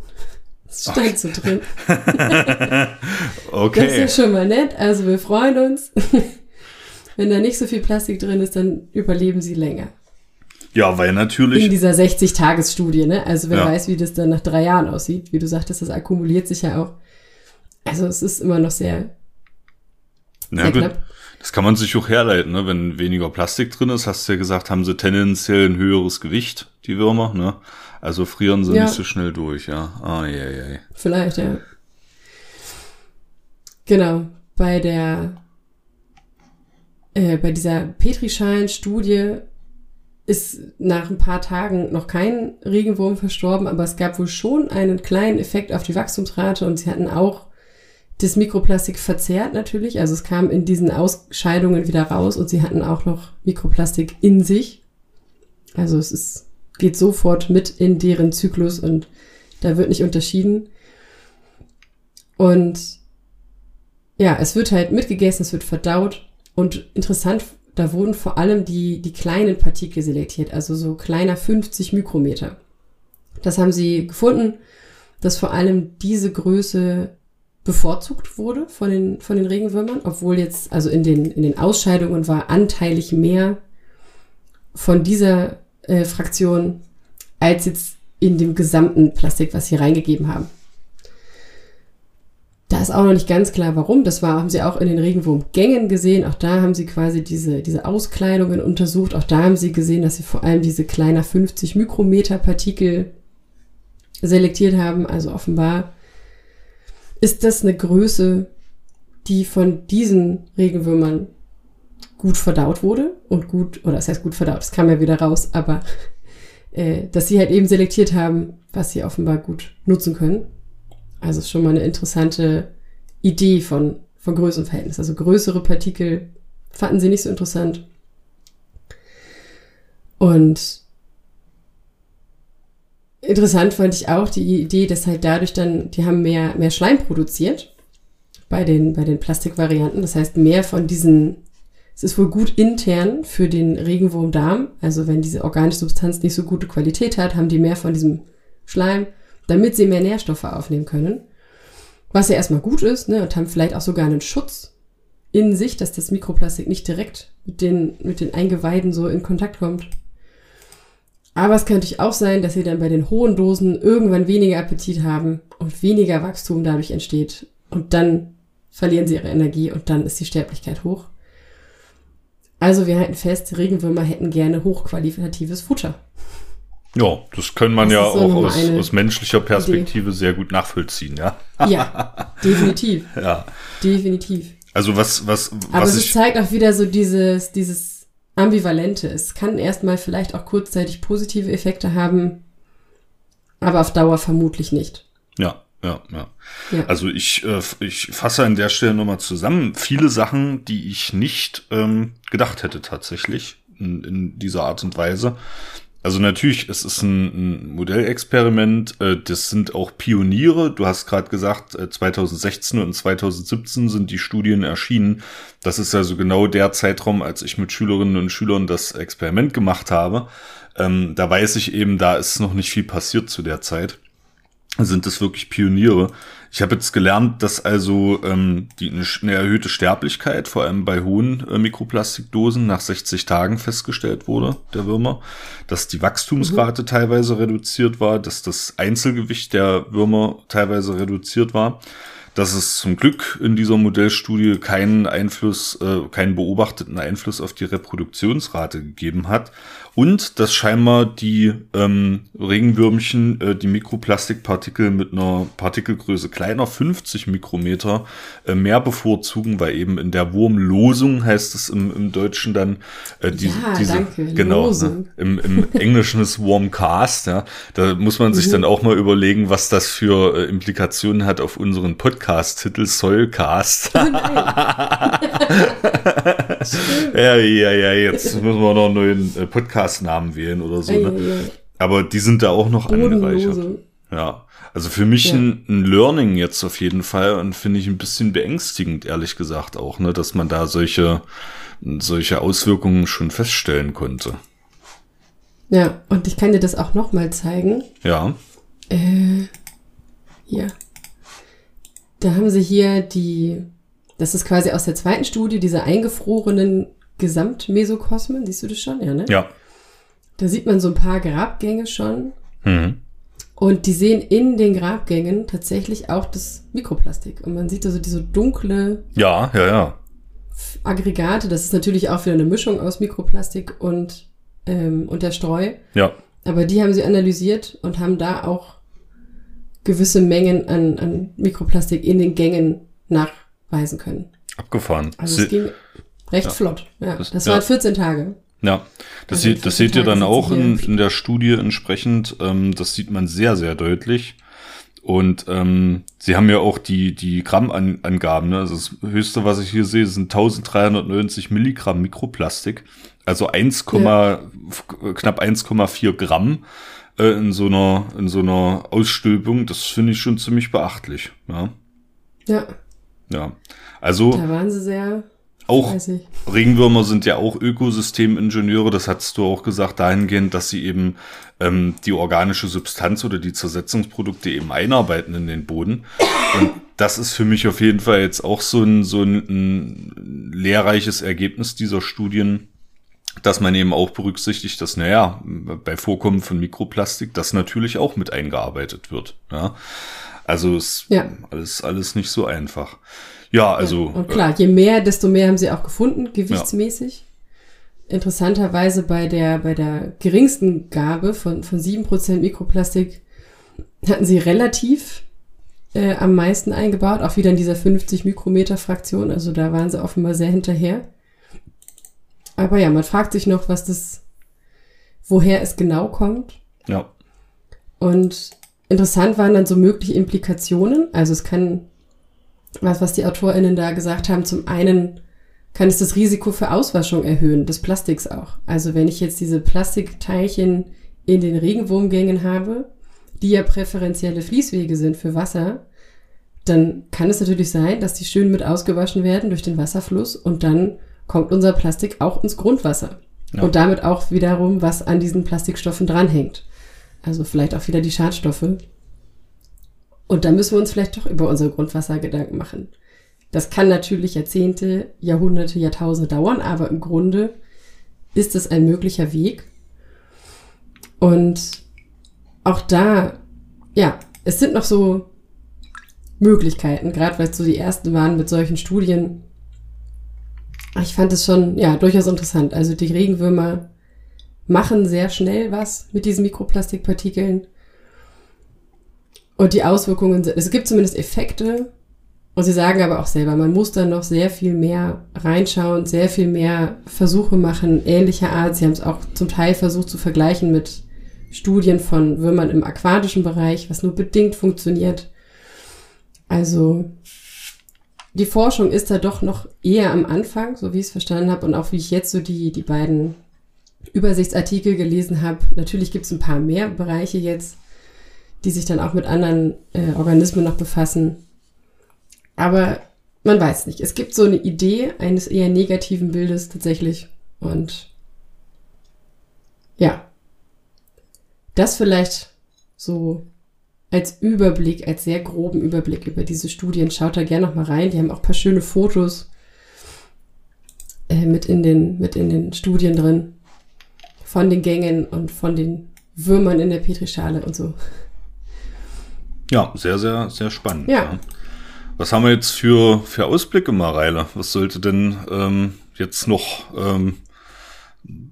Das stand so drin. okay. Das ist ja schon mal nett. Also wir freuen uns. Wenn da nicht so viel Plastik drin ist, dann überleben sie länger. Ja, weil natürlich. In dieser 60-Tages-Studie, ne? Also wer ja. weiß, wie das dann nach drei Jahren aussieht. Wie du sagtest, das akkumuliert sich ja auch. Also es ist immer noch sehr, sehr ja, knapp. Das kann man sich auch herleiten, ne? Wenn weniger Plastik drin ist, hast du ja gesagt, haben sie tendenziell ein höheres Gewicht, die Würmer, ne? Also frieren sie ja. nicht so schnell durch, ja. Ah, ja, ja. Vielleicht, ja. Genau. Bei der, äh, bei dieser Petrischalen-Studie ist nach ein paar Tagen noch kein Regenwurm verstorben, aber es gab wohl schon einen kleinen Effekt auf die Wachstumsrate und sie hatten auch das Mikroplastik verzehrt natürlich. Also es kam in diesen Ausscheidungen wieder raus und sie hatten auch noch Mikroplastik in sich. Also es ist, geht sofort mit in deren Zyklus und da wird nicht unterschieden. Und ja, es wird halt mitgegessen, es wird verdaut. Und interessant da wurden vor allem die, die kleinen Partikel selektiert, also so kleiner 50 Mikrometer. Das haben sie gefunden, dass vor allem diese Größe bevorzugt wurde von den, von den Regenwürmern, obwohl jetzt, also in den, in den Ausscheidungen war anteilig mehr von dieser äh, Fraktion als jetzt in dem gesamten Plastik, was sie reingegeben haben. Da ist auch noch nicht ganz klar, warum. Das war, haben sie auch in den Regenwurmgängen gesehen. Auch da haben sie quasi diese, diese Auskleidungen untersucht. Auch da haben sie gesehen, dass sie vor allem diese kleiner 50 Mikrometer Partikel selektiert haben. Also offenbar ist das eine Größe, die von diesen Regenwürmern gut verdaut wurde und gut, oder das heißt gut verdaut, das kam ja wieder raus, aber äh, dass sie halt eben selektiert haben, was sie offenbar gut nutzen können. Also ist schon mal eine interessante Idee von, von Größenverhältnis. Also größere Partikel fanden sie nicht so interessant. Und interessant fand ich auch die Idee, dass halt dadurch dann, die haben mehr, mehr Schleim produziert bei den, bei den Plastikvarianten. Das heißt, mehr von diesen, es ist wohl gut intern für den Regenwurmdarm. Also wenn diese organische Substanz nicht so gute Qualität hat, haben die mehr von diesem Schleim damit sie mehr Nährstoffe aufnehmen können. Was ja erstmal gut ist, ne, und haben vielleicht auch sogar einen Schutz in sich, dass das Mikroplastik nicht direkt mit den, mit den Eingeweiden so in Kontakt kommt. Aber es könnte auch sein, dass sie dann bei den hohen Dosen irgendwann weniger Appetit haben und weniger Wachstum dadurch entsteht. Und dann verlieren sie ihre Energie und dann ist die Sterblichkeit hoch. Also wir halten fest, Regenwürmer hätten gerne hochqualitatives Futter. Ja, das können man das ja auch aus, aus, menschlicher Perspektive Idee. sehr gut nachvollziehen, ja. Ja, definitiv. ja. Definitiv. Also was, was, Aber was es zeigt auch wieder so dieses, dieses Ambivalente. Es kann erstmal vielleicht auch kurzzeitig positive Effekte haben, aber auf Dauer vermutlich nicht. Ja, ja, ja. ja. Also ich, äh, ich fasse an der Stelle nochmal zusammen. Viele Sachen, die ich nicht ähm, gedacht hätte tatsächlich in, in dieser Art und Weise. Also natürlich, es ist ein, ein Modellexperiment, äh, das sind auch Pioniere. Du hast gerade gesagt, äh, 2016 und 2017 sind die Studien erschienen. Das ist also genau der Zeitraum, als ich mit Schülerinnen und Schülern das Experiment gemacht habe. Ähm, da weiß ich eben, da ist noch nicht viel passiert zu der Zeit. Sind es wirklich Pioniere. Ich habe jetzt gelernt, dass also ähm, die, eine, erhöhte Sterblichkeit, vor allem bei hohen äh, Mikroplastikdosen, nach 60 Tagen festgestellt wurde, der Würmer, dass die Wachstumsrate mhm. teilweise reduziert war, dass das Einzelgewicht der Würmer teilweise reduziert war dass es zum Glück in dieser Modellstudie keinen Einfluss, äh, keinen beobachteten Einfluss auf die Reproduktionsrate gegeben hat und dass scheinbar die ähm, Regenwürmchen äh, die Mikroplastikpartikel mit einer Partikelgröße kleiner 50 Mikrometer äh, mehr bevorzugen, weil eben in der Wurmlosung heißt es im, im Deutschen dann äh, die, ja, diese danke. genau ne, im, im Englischen ist Warmcast, ja, da muss man sich mhm. dann auch mal überlegen, was das für äh, Implikationen hat auf unseren Podcast-Titel Soilcast. Oh ja, ja, ja, jetzt müssen wir noch einen neuen äh, Podcast-Namen wählen oder so. Ne? Aber die sind da auch noch angereichert. Ja, also für mich ja. ein, ein, Learning jetzt auf jeden Fall und finde ich ein bisschen beängstigend, ehrlich gesagt auch, ne, dass man da solche, solche Auswirkungen schon feststellen konnte. Ja, und ich kann dir das auch noch mal zeigen. Ja. Äh, ja. Da haben sie hier die das ist quasi aus der zweiten Studie, diese eingefrorenen Gesamtmesokosmen. Siehst du das schon? Ja, ne? Ja. Da sieht man so ein paar Grabgänge schon. Mhm. Und die sehen in den Grabgängen tatsächlich auch das Mikroplastik. Und man sieht also diese dunkle. Ja, ja, ja. Aggregate. Das ist natürlich auch wieder eine Mischung aus Mikroplastik und, ähm, und der Streu. Ja. Aber die haben sie analysiert und haben da auch gewisse Mengen an, an Mikroplastik in den Gängen nach weisen können. Abgefahren. Also es ging recht ja. flott. Ja, das, das waren 14 Tage. Ja, das, also das seht ihr dann auch in, in der Studie entsprechend. Ähm, das sieht man sehr, sehr deutlich. Und ähm, sie haben ja auch die, die Grammangaben. Ne? Also das höchste, was ich hier sehe, sind 1390 Milligramm Mikroplastik. Also 1, ja. knapp 1,4 Gramm äh, in so einer in so einer Ausstülpung. Das finde ich schon ziemlich beachtlich. Ja. Ja. Ja, also. Da waren sie sehr. Auch Regenwürmer sind ja auch Ökosystemingenieure, das hast du auch gesagt, dahingehend, dass sie eben ähm, die organische Substanz oder die Zersetzungsprodukte eben einarbeiten in den Boden. Und das ist für mich auf jeden Fall jetzt auch so ein, so ein, ein lehrreiches Ergebnis dieser Studien, dass man eben auch berücksichtigt, dass, naja, bei Vorkommen von Mikroplastik das natürlich auch mit eingearbeitet wird. Ja. Also ist ja. alles, alles nicht so einfach. Ja, also. Ja, und klar, je mehr, desto mehr haben sie auch gefunden, gewichtsmäßig. Ja. Interessanterweise bei der, bei der geringsten Gabe von, von sieben Prozent Mikroplastik hatten sie relativ äh, am meisten eingebaut, auch wieder in dieser 50 Mikrometer Fraktion. Also da waren sie offenbar sehr hinterher. Aber ja, man fragt sich noch, was das, woher es genau kommt. Ja. Und Interessant waren dann so mögliche Implikationen. Also es kann, was, was die AutorInnen da gesagt haben, zum einen kann es das Risiko für Auswaschung erhöhen, des Plastiks auch. Also wenn ich jetzt diese Plastikteilchen in den Regenwurmgängen habe, die ja präferentielle Fließwege sind für Wasser, dann kann es natürlich sein, dass die schön mit ausgewaschen werden durch den Wasserfluss und dann kommt unser Plastik auch ins Grundwasser. Ja. Und damit auch wiederum, was an diesen Plastikstoffen dranhängt. Also vielleicht auch wieder die Schadstoffe. Und da müssen wir uns vielleicht doch über unser Grundwasser Gedanken machen. Das kann natürlich Jahrzehnte, Jahrhunderte, Jahrtausende dauern, aber im Grunde ist es ein möglicher Weg. Und auch da, ja, es sind noch so Möglichkeiten, gerade weil es so die ersten waren mit solchen Studien. Ich fand es schon, ja, durchaus interessant. Also die Regenwürmer machen sehr schnell was mit diesen Mikroplastikpartikeln. Und die Auswirkungen, es gibt zumindest Effekte. Und sie sagen aber auch selber, man muss dann noch sehr viel mehr reinschauen, sehr viel mehr Versuche machen, ähnlicher Art. Sie haben es auch zum Teil versucht zu vergleichen mit Studien von Würmern im aquatischen Bereich, was nur bedingt funktioniert. Also die Forschung ist da doch noch eher am Anfang, so wie ich es verstanden habe und auch wie ich jetzt so die, die beiden Übersichtsartikel gelesen habe. Natürlich gibt es ein paar mehr Bereiche jetzt, die sich dann auch mit anderen äh, Organismen noch befassen. Aber man weiß nicht. Es gibt so eine Idee eines eher negativen Bildes tatsächlich. Und ja, das vielleicht so als Überblick, als sehr groben Überblick über diese Studien. Schaut da gerne noch mal rein. Die haben auch ein paar schöne Fotos äh, mit, in den, mit in den Studien drin von den Gängen und von den Würmern in der Petrischale und so. Ja, sehr, sehr, sehr spannend. Ja. ja. Was haben wir jetzt für, für Ausblicke, Mareile? Was sollte denn ähm, jetzt noch ähm,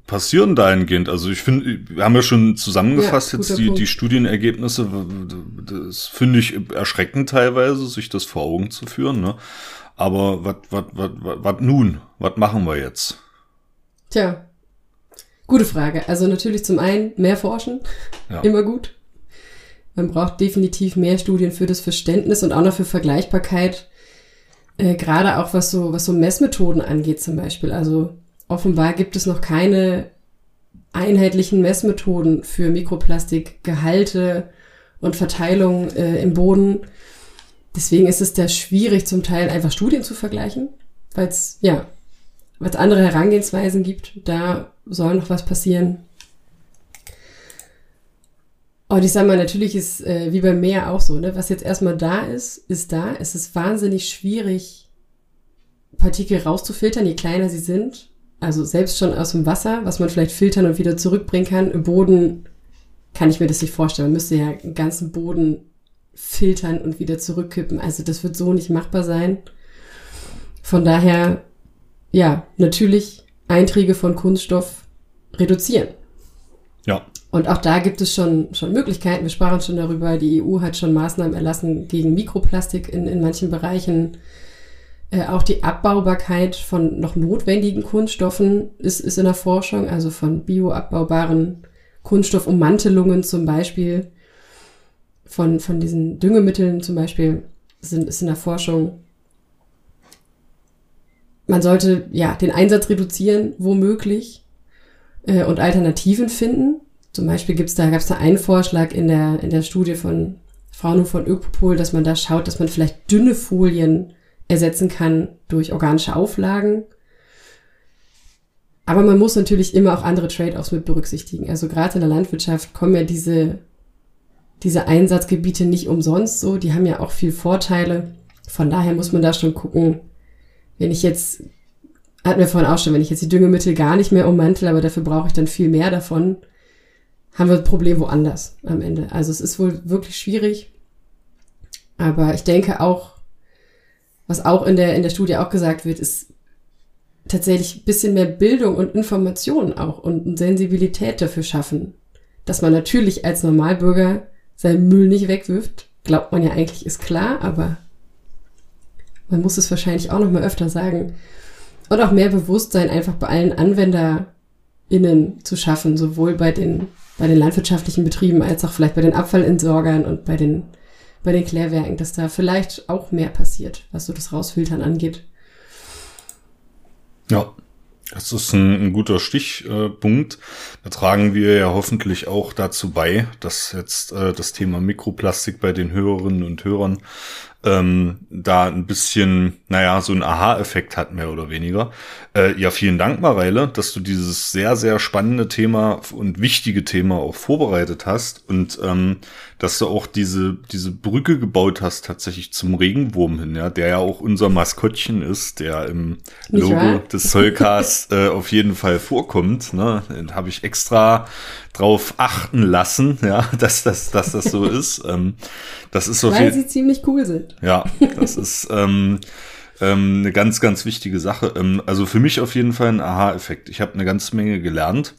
passieren dahingehend? Also ich finde, wir haben ja schon zusammengefasst ja, jetzt die, die Studienergebnisse. Das finde ich erschreckend teilweise, sich das vor Augen zu führen. Ne? Aber was nun? Was machen wir jetzt? Tja, Gute Frage. Also natürlich zum einen mehr forschen, ja. immer gut. Man braucht definitiv mehr Studien für das Verständnis und auch noch für Vergleichbarkeit. Äh, Gerade auch was so, was so Messmethoden angeht zum Beispiel. Also offenbar gibt es noch keine einheitlichen Messmethoden für Mikroplastikgehalte und Verteilung äh, im Boden. Deswegen ist es da schwierig, zum Teil einfach Studien zu vergleichen, weil es ja, weil es andere Herangehensweisen gibt. Da soll noch was passieren. Und ich sag mal, natürlich ist äh, wie beim Meer auch so, ne? Was jetzt erstmal da ist, ist da. Es ist wahnsinnig schwierig, Partikel rauszufiltern, je kleiner sie sind. Also selbst schon aus dem Wasser, was man vielleicht filtern und wieder zurückbringen kann. Im Boden kann ich mir das nicht vorstellen. Man müsste ja einen ganzen Boden filtern und wieder zurückkippen. Also das wird so nicht machbar sein. Von daher, ja, natürlich Einträge von Kunststoff reduzieren. Ja. Und auch da gibt es schon, schon Möglichkeiten. Wir sprachen schon darüber, die EU hat schon Maßnahmen erlassen gegen Mikroplastik in, in manchen Bereichen. Äh, auch die Abbaubarkeit von noch notwendigen Kunststoffen ist, ist in der Forschung, also von bioabbaubaren Kunststoffummantelungen zum Beispiel, von, von diesen Düngemitteln zum Beispiel, sind, ist in der Forschung man sollte ja den Einsatz reduzieren, womöglich, äh, und Alternativen finden. Zum Beispiel gibt's da, gab es da einen Vorschlag in der, in der Studie von Frauen von Ökopol, dass man da schaut, dass man vielleicht dünne Folien ersetzen kann durch organische Auflagen. Aber man muss natürlich immer auch andere Trade-offs mit berücksichtigen. Also gerade in der Landwirtschaft kommen ja diese, diese Einsatzgebiete nicht umsonst so. Die haben ja auch viel Vorteile. Von daher muss man da schon gucken, wenn ich jetzt, hatten wir vorhin auch schon, wenn ich jetzt die Düngemittel gar nicht mehr ummantel, aber dafür brauche ich dann viel mehr davon, haben wir das Problem woanders am Ende. Also es ist wohl wirklich schwierig. Aber ich denke auch, was auch in der, in der Studie auch gesagt wird, ist tatsächlich bisschen mehr Bildung und Information auch und Sensibilität dafür schaffen. Dass man natürlich als Normalbürger seinen Müll nicht wegwirft, glaubt man ja eigentlich ist klar, aber man muss es wahrscheinlich auch noch mal öfter sagen. Und auch mehr Bewusstsein einfach bei allen AnwenderInnen zu schaffen, sowohl bei den, bei den landwirtschaftlichen Betrieben als auch vielleicht bei den Abfallentsorgern und bei den, bei den Klärwerken, dass da vielleicht auch mehr passiert, was so das Rausfiltern angeht. Ja, das ist ein, ein guter Stichpunkt. Da tragen wir ja hoffentlich auch dazu bei, dass jetzt äh, das Thema Mikroplastik bei den Hörerinnen und Hörern ähm, da ein bisschen, naja, so ein Aha-Effekt hat, mehr oder weniger. Äh, ja, vielen Dank, Mareile, dass du dieses sehr, sehr spannende Thema und wichtige Thema auch vorbereitet hast und ähm, dass du auch diese, diese Brücke gebaut hast tatsächlich zum Regenwurm hin, ja, der ja auch unser Maskottchen ist, der im Logo des Zollcasts äh, auf jeden Fall vorkommt. Ne? Den habe ich extra drauf achten lassen, ja, dass das, dass das so ist. Ähm, das ist so Weil sie ziemlich cool sind. Ja, das ist ähm, ähm, eine ganz, ganz wichtige Sache. Ähm, also für mich auf jeden Fall ein Aha-Effekt. Ich habe eine ganze Menge gelernt.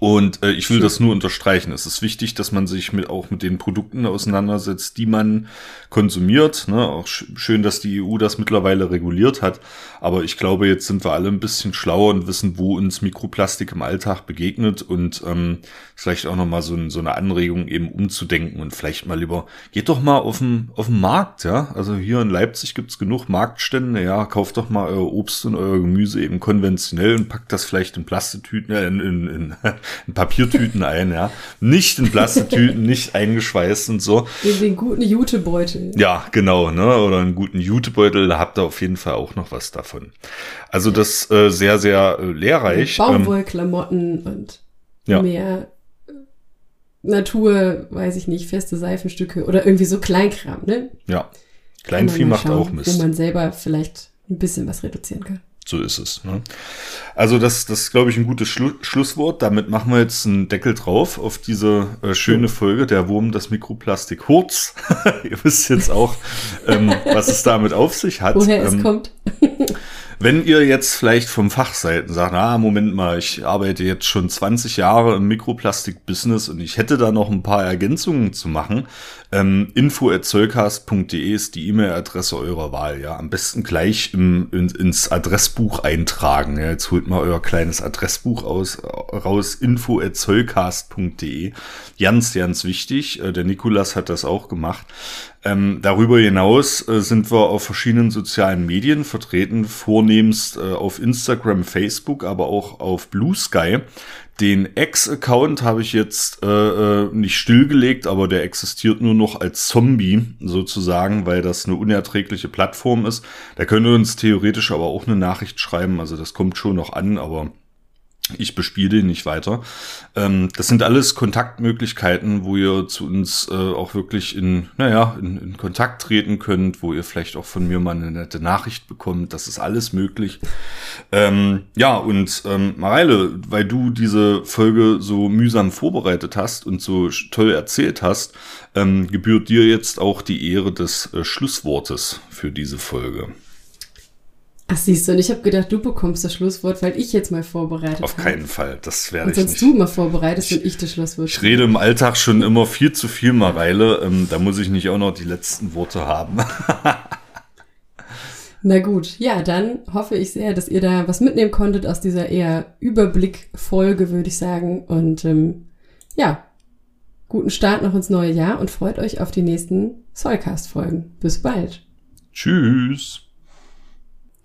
Und äh, ich will das nur unterstreichen. Es ist wichtig, dass man sich mit, auch mit den Produkten auseinandersetzt, die man konsumiert. Ne? Auch sch schön, dass die EU das mittlerweile reguliert hat. Aber ich glaube, jetzt sind wir alle ein bisschen schlauer und wissen, wo uns Mikroplastik im Alltag begegnet und ähm, vielleicht auch nochmal so, ein, so eine Anregung eben umzudenken und vielleicht mal lieber, geht doch mal auf den, auf den Markt, ja. Also hier in Leipzig gibt's genug Marktstände, ja, kauft doch mal euer Obst und euer Gemüse eben konventionell und packt das vielleicht in Plastetüten, äh, in, in, in in Papiertüten ein, ja. Nicht in Plastiktüten, nicht eingeschweißt und so. In den guten Jutebeutel. Ja, genau, ne? Oder einen guten Jutebeutel, da habt ihr auf jeden Fall auch noch was davon. Also das äh, sehr, sehr äh, lehrreich. Baumwollklamotten und ja. mehr äh, Natur, weiß ich nicht, feste Seifenstücke oder irgendwie so Kleinkram, ne? Ja. Kleinvieh macht schauen, auch Mist. Wo man selber vielleicht ein bisschen was reduzieren kann. So ist es. Ne? Also das, das ist, glaube ich, ein gutes Schlu Schlusswort. Damit machen wir jetzt einen Deckel drauf auf diese äh, schöne Folge, der Wurm das Mikroplastik Hurz. Ihr wisst jetzt auch, ähm, was es damit auf sich hat. Woher ähm, es kommt. Wenn ihr jetzt vielleicht vom Fach seid und sagt, ah, Moment mal, ich arbeite jetzt schon 20 Jahre im Mikroplastik-Business und ich hätte da noch ein paar Ergänzungen zu machen, ähm, info.zollcast.de ist die E-Mail-Adresse eurer Wahl. Ja, am besten gleich im, in, ins Adressbuch eintragen. Ja, jetzt holt mal euer kleines Adressbuch aus, raus, info.zollcast.de. Ganz, ganz wichtig. Äh, der Nikolas hat das auch gemacht. Ähm, darüber hinaus äh, sind wir auf verschiedenen sozialen Medien vertreten, vornehmst äh, auf Instagram, Facebook, aber auch auf Blue Sky. Den Ex-Account habe ich jetzt äh, äh, nicht stillgelegt, aber der existiert nur noch als Zombie sozusagen, weil das eine unerträgliche Plattform ist. Da könnt ihr uns theoretisch aber auch eine Nachricht schreiben, also das kommt schon noch an, aber ich bespiele den nicht weiter. Ähm, das sind alles Kontaktmöglichkeiten, wo ihr zu uns äh, auch wirklich in, naja, in, in, Kontakt treten könnt, wo ihr vielleicht auch von mir mal eine nette Nachricht bekommt. Das ist alles möglich. Ähm, ja, und ähm, Mareile, weil du diese Folge so mühsam vorbereitet hast und so toll erzählt hast, ähm, gebührt dir jetzt auch die Ehre des äh, Schlusswortes für diese Folge. Ach siehst du, und ich habe gedacht, du bekommst das Schlusswort, weil ich jetzt mal vorbereitet Auf keinen Fall, das werde ich nicht. Und sonst du mal vorbereitest und ich das Schlusswort. Ich rede im Alltag schon immer viel zu viel, Mareile. Ähm, da muss ich nicht auch noch die letzten Worte haben. Na gut, ja, dann hoffe ich sehr, dass ihr da was mitnehmen konntet aus dieser eher Überblickfolge, würde ich sagen. Und ähm, ja, guten Start noch ins neue Jahr und freut euch auf die nächsten Soulcast-Folgen. Bis bald. Tschüss.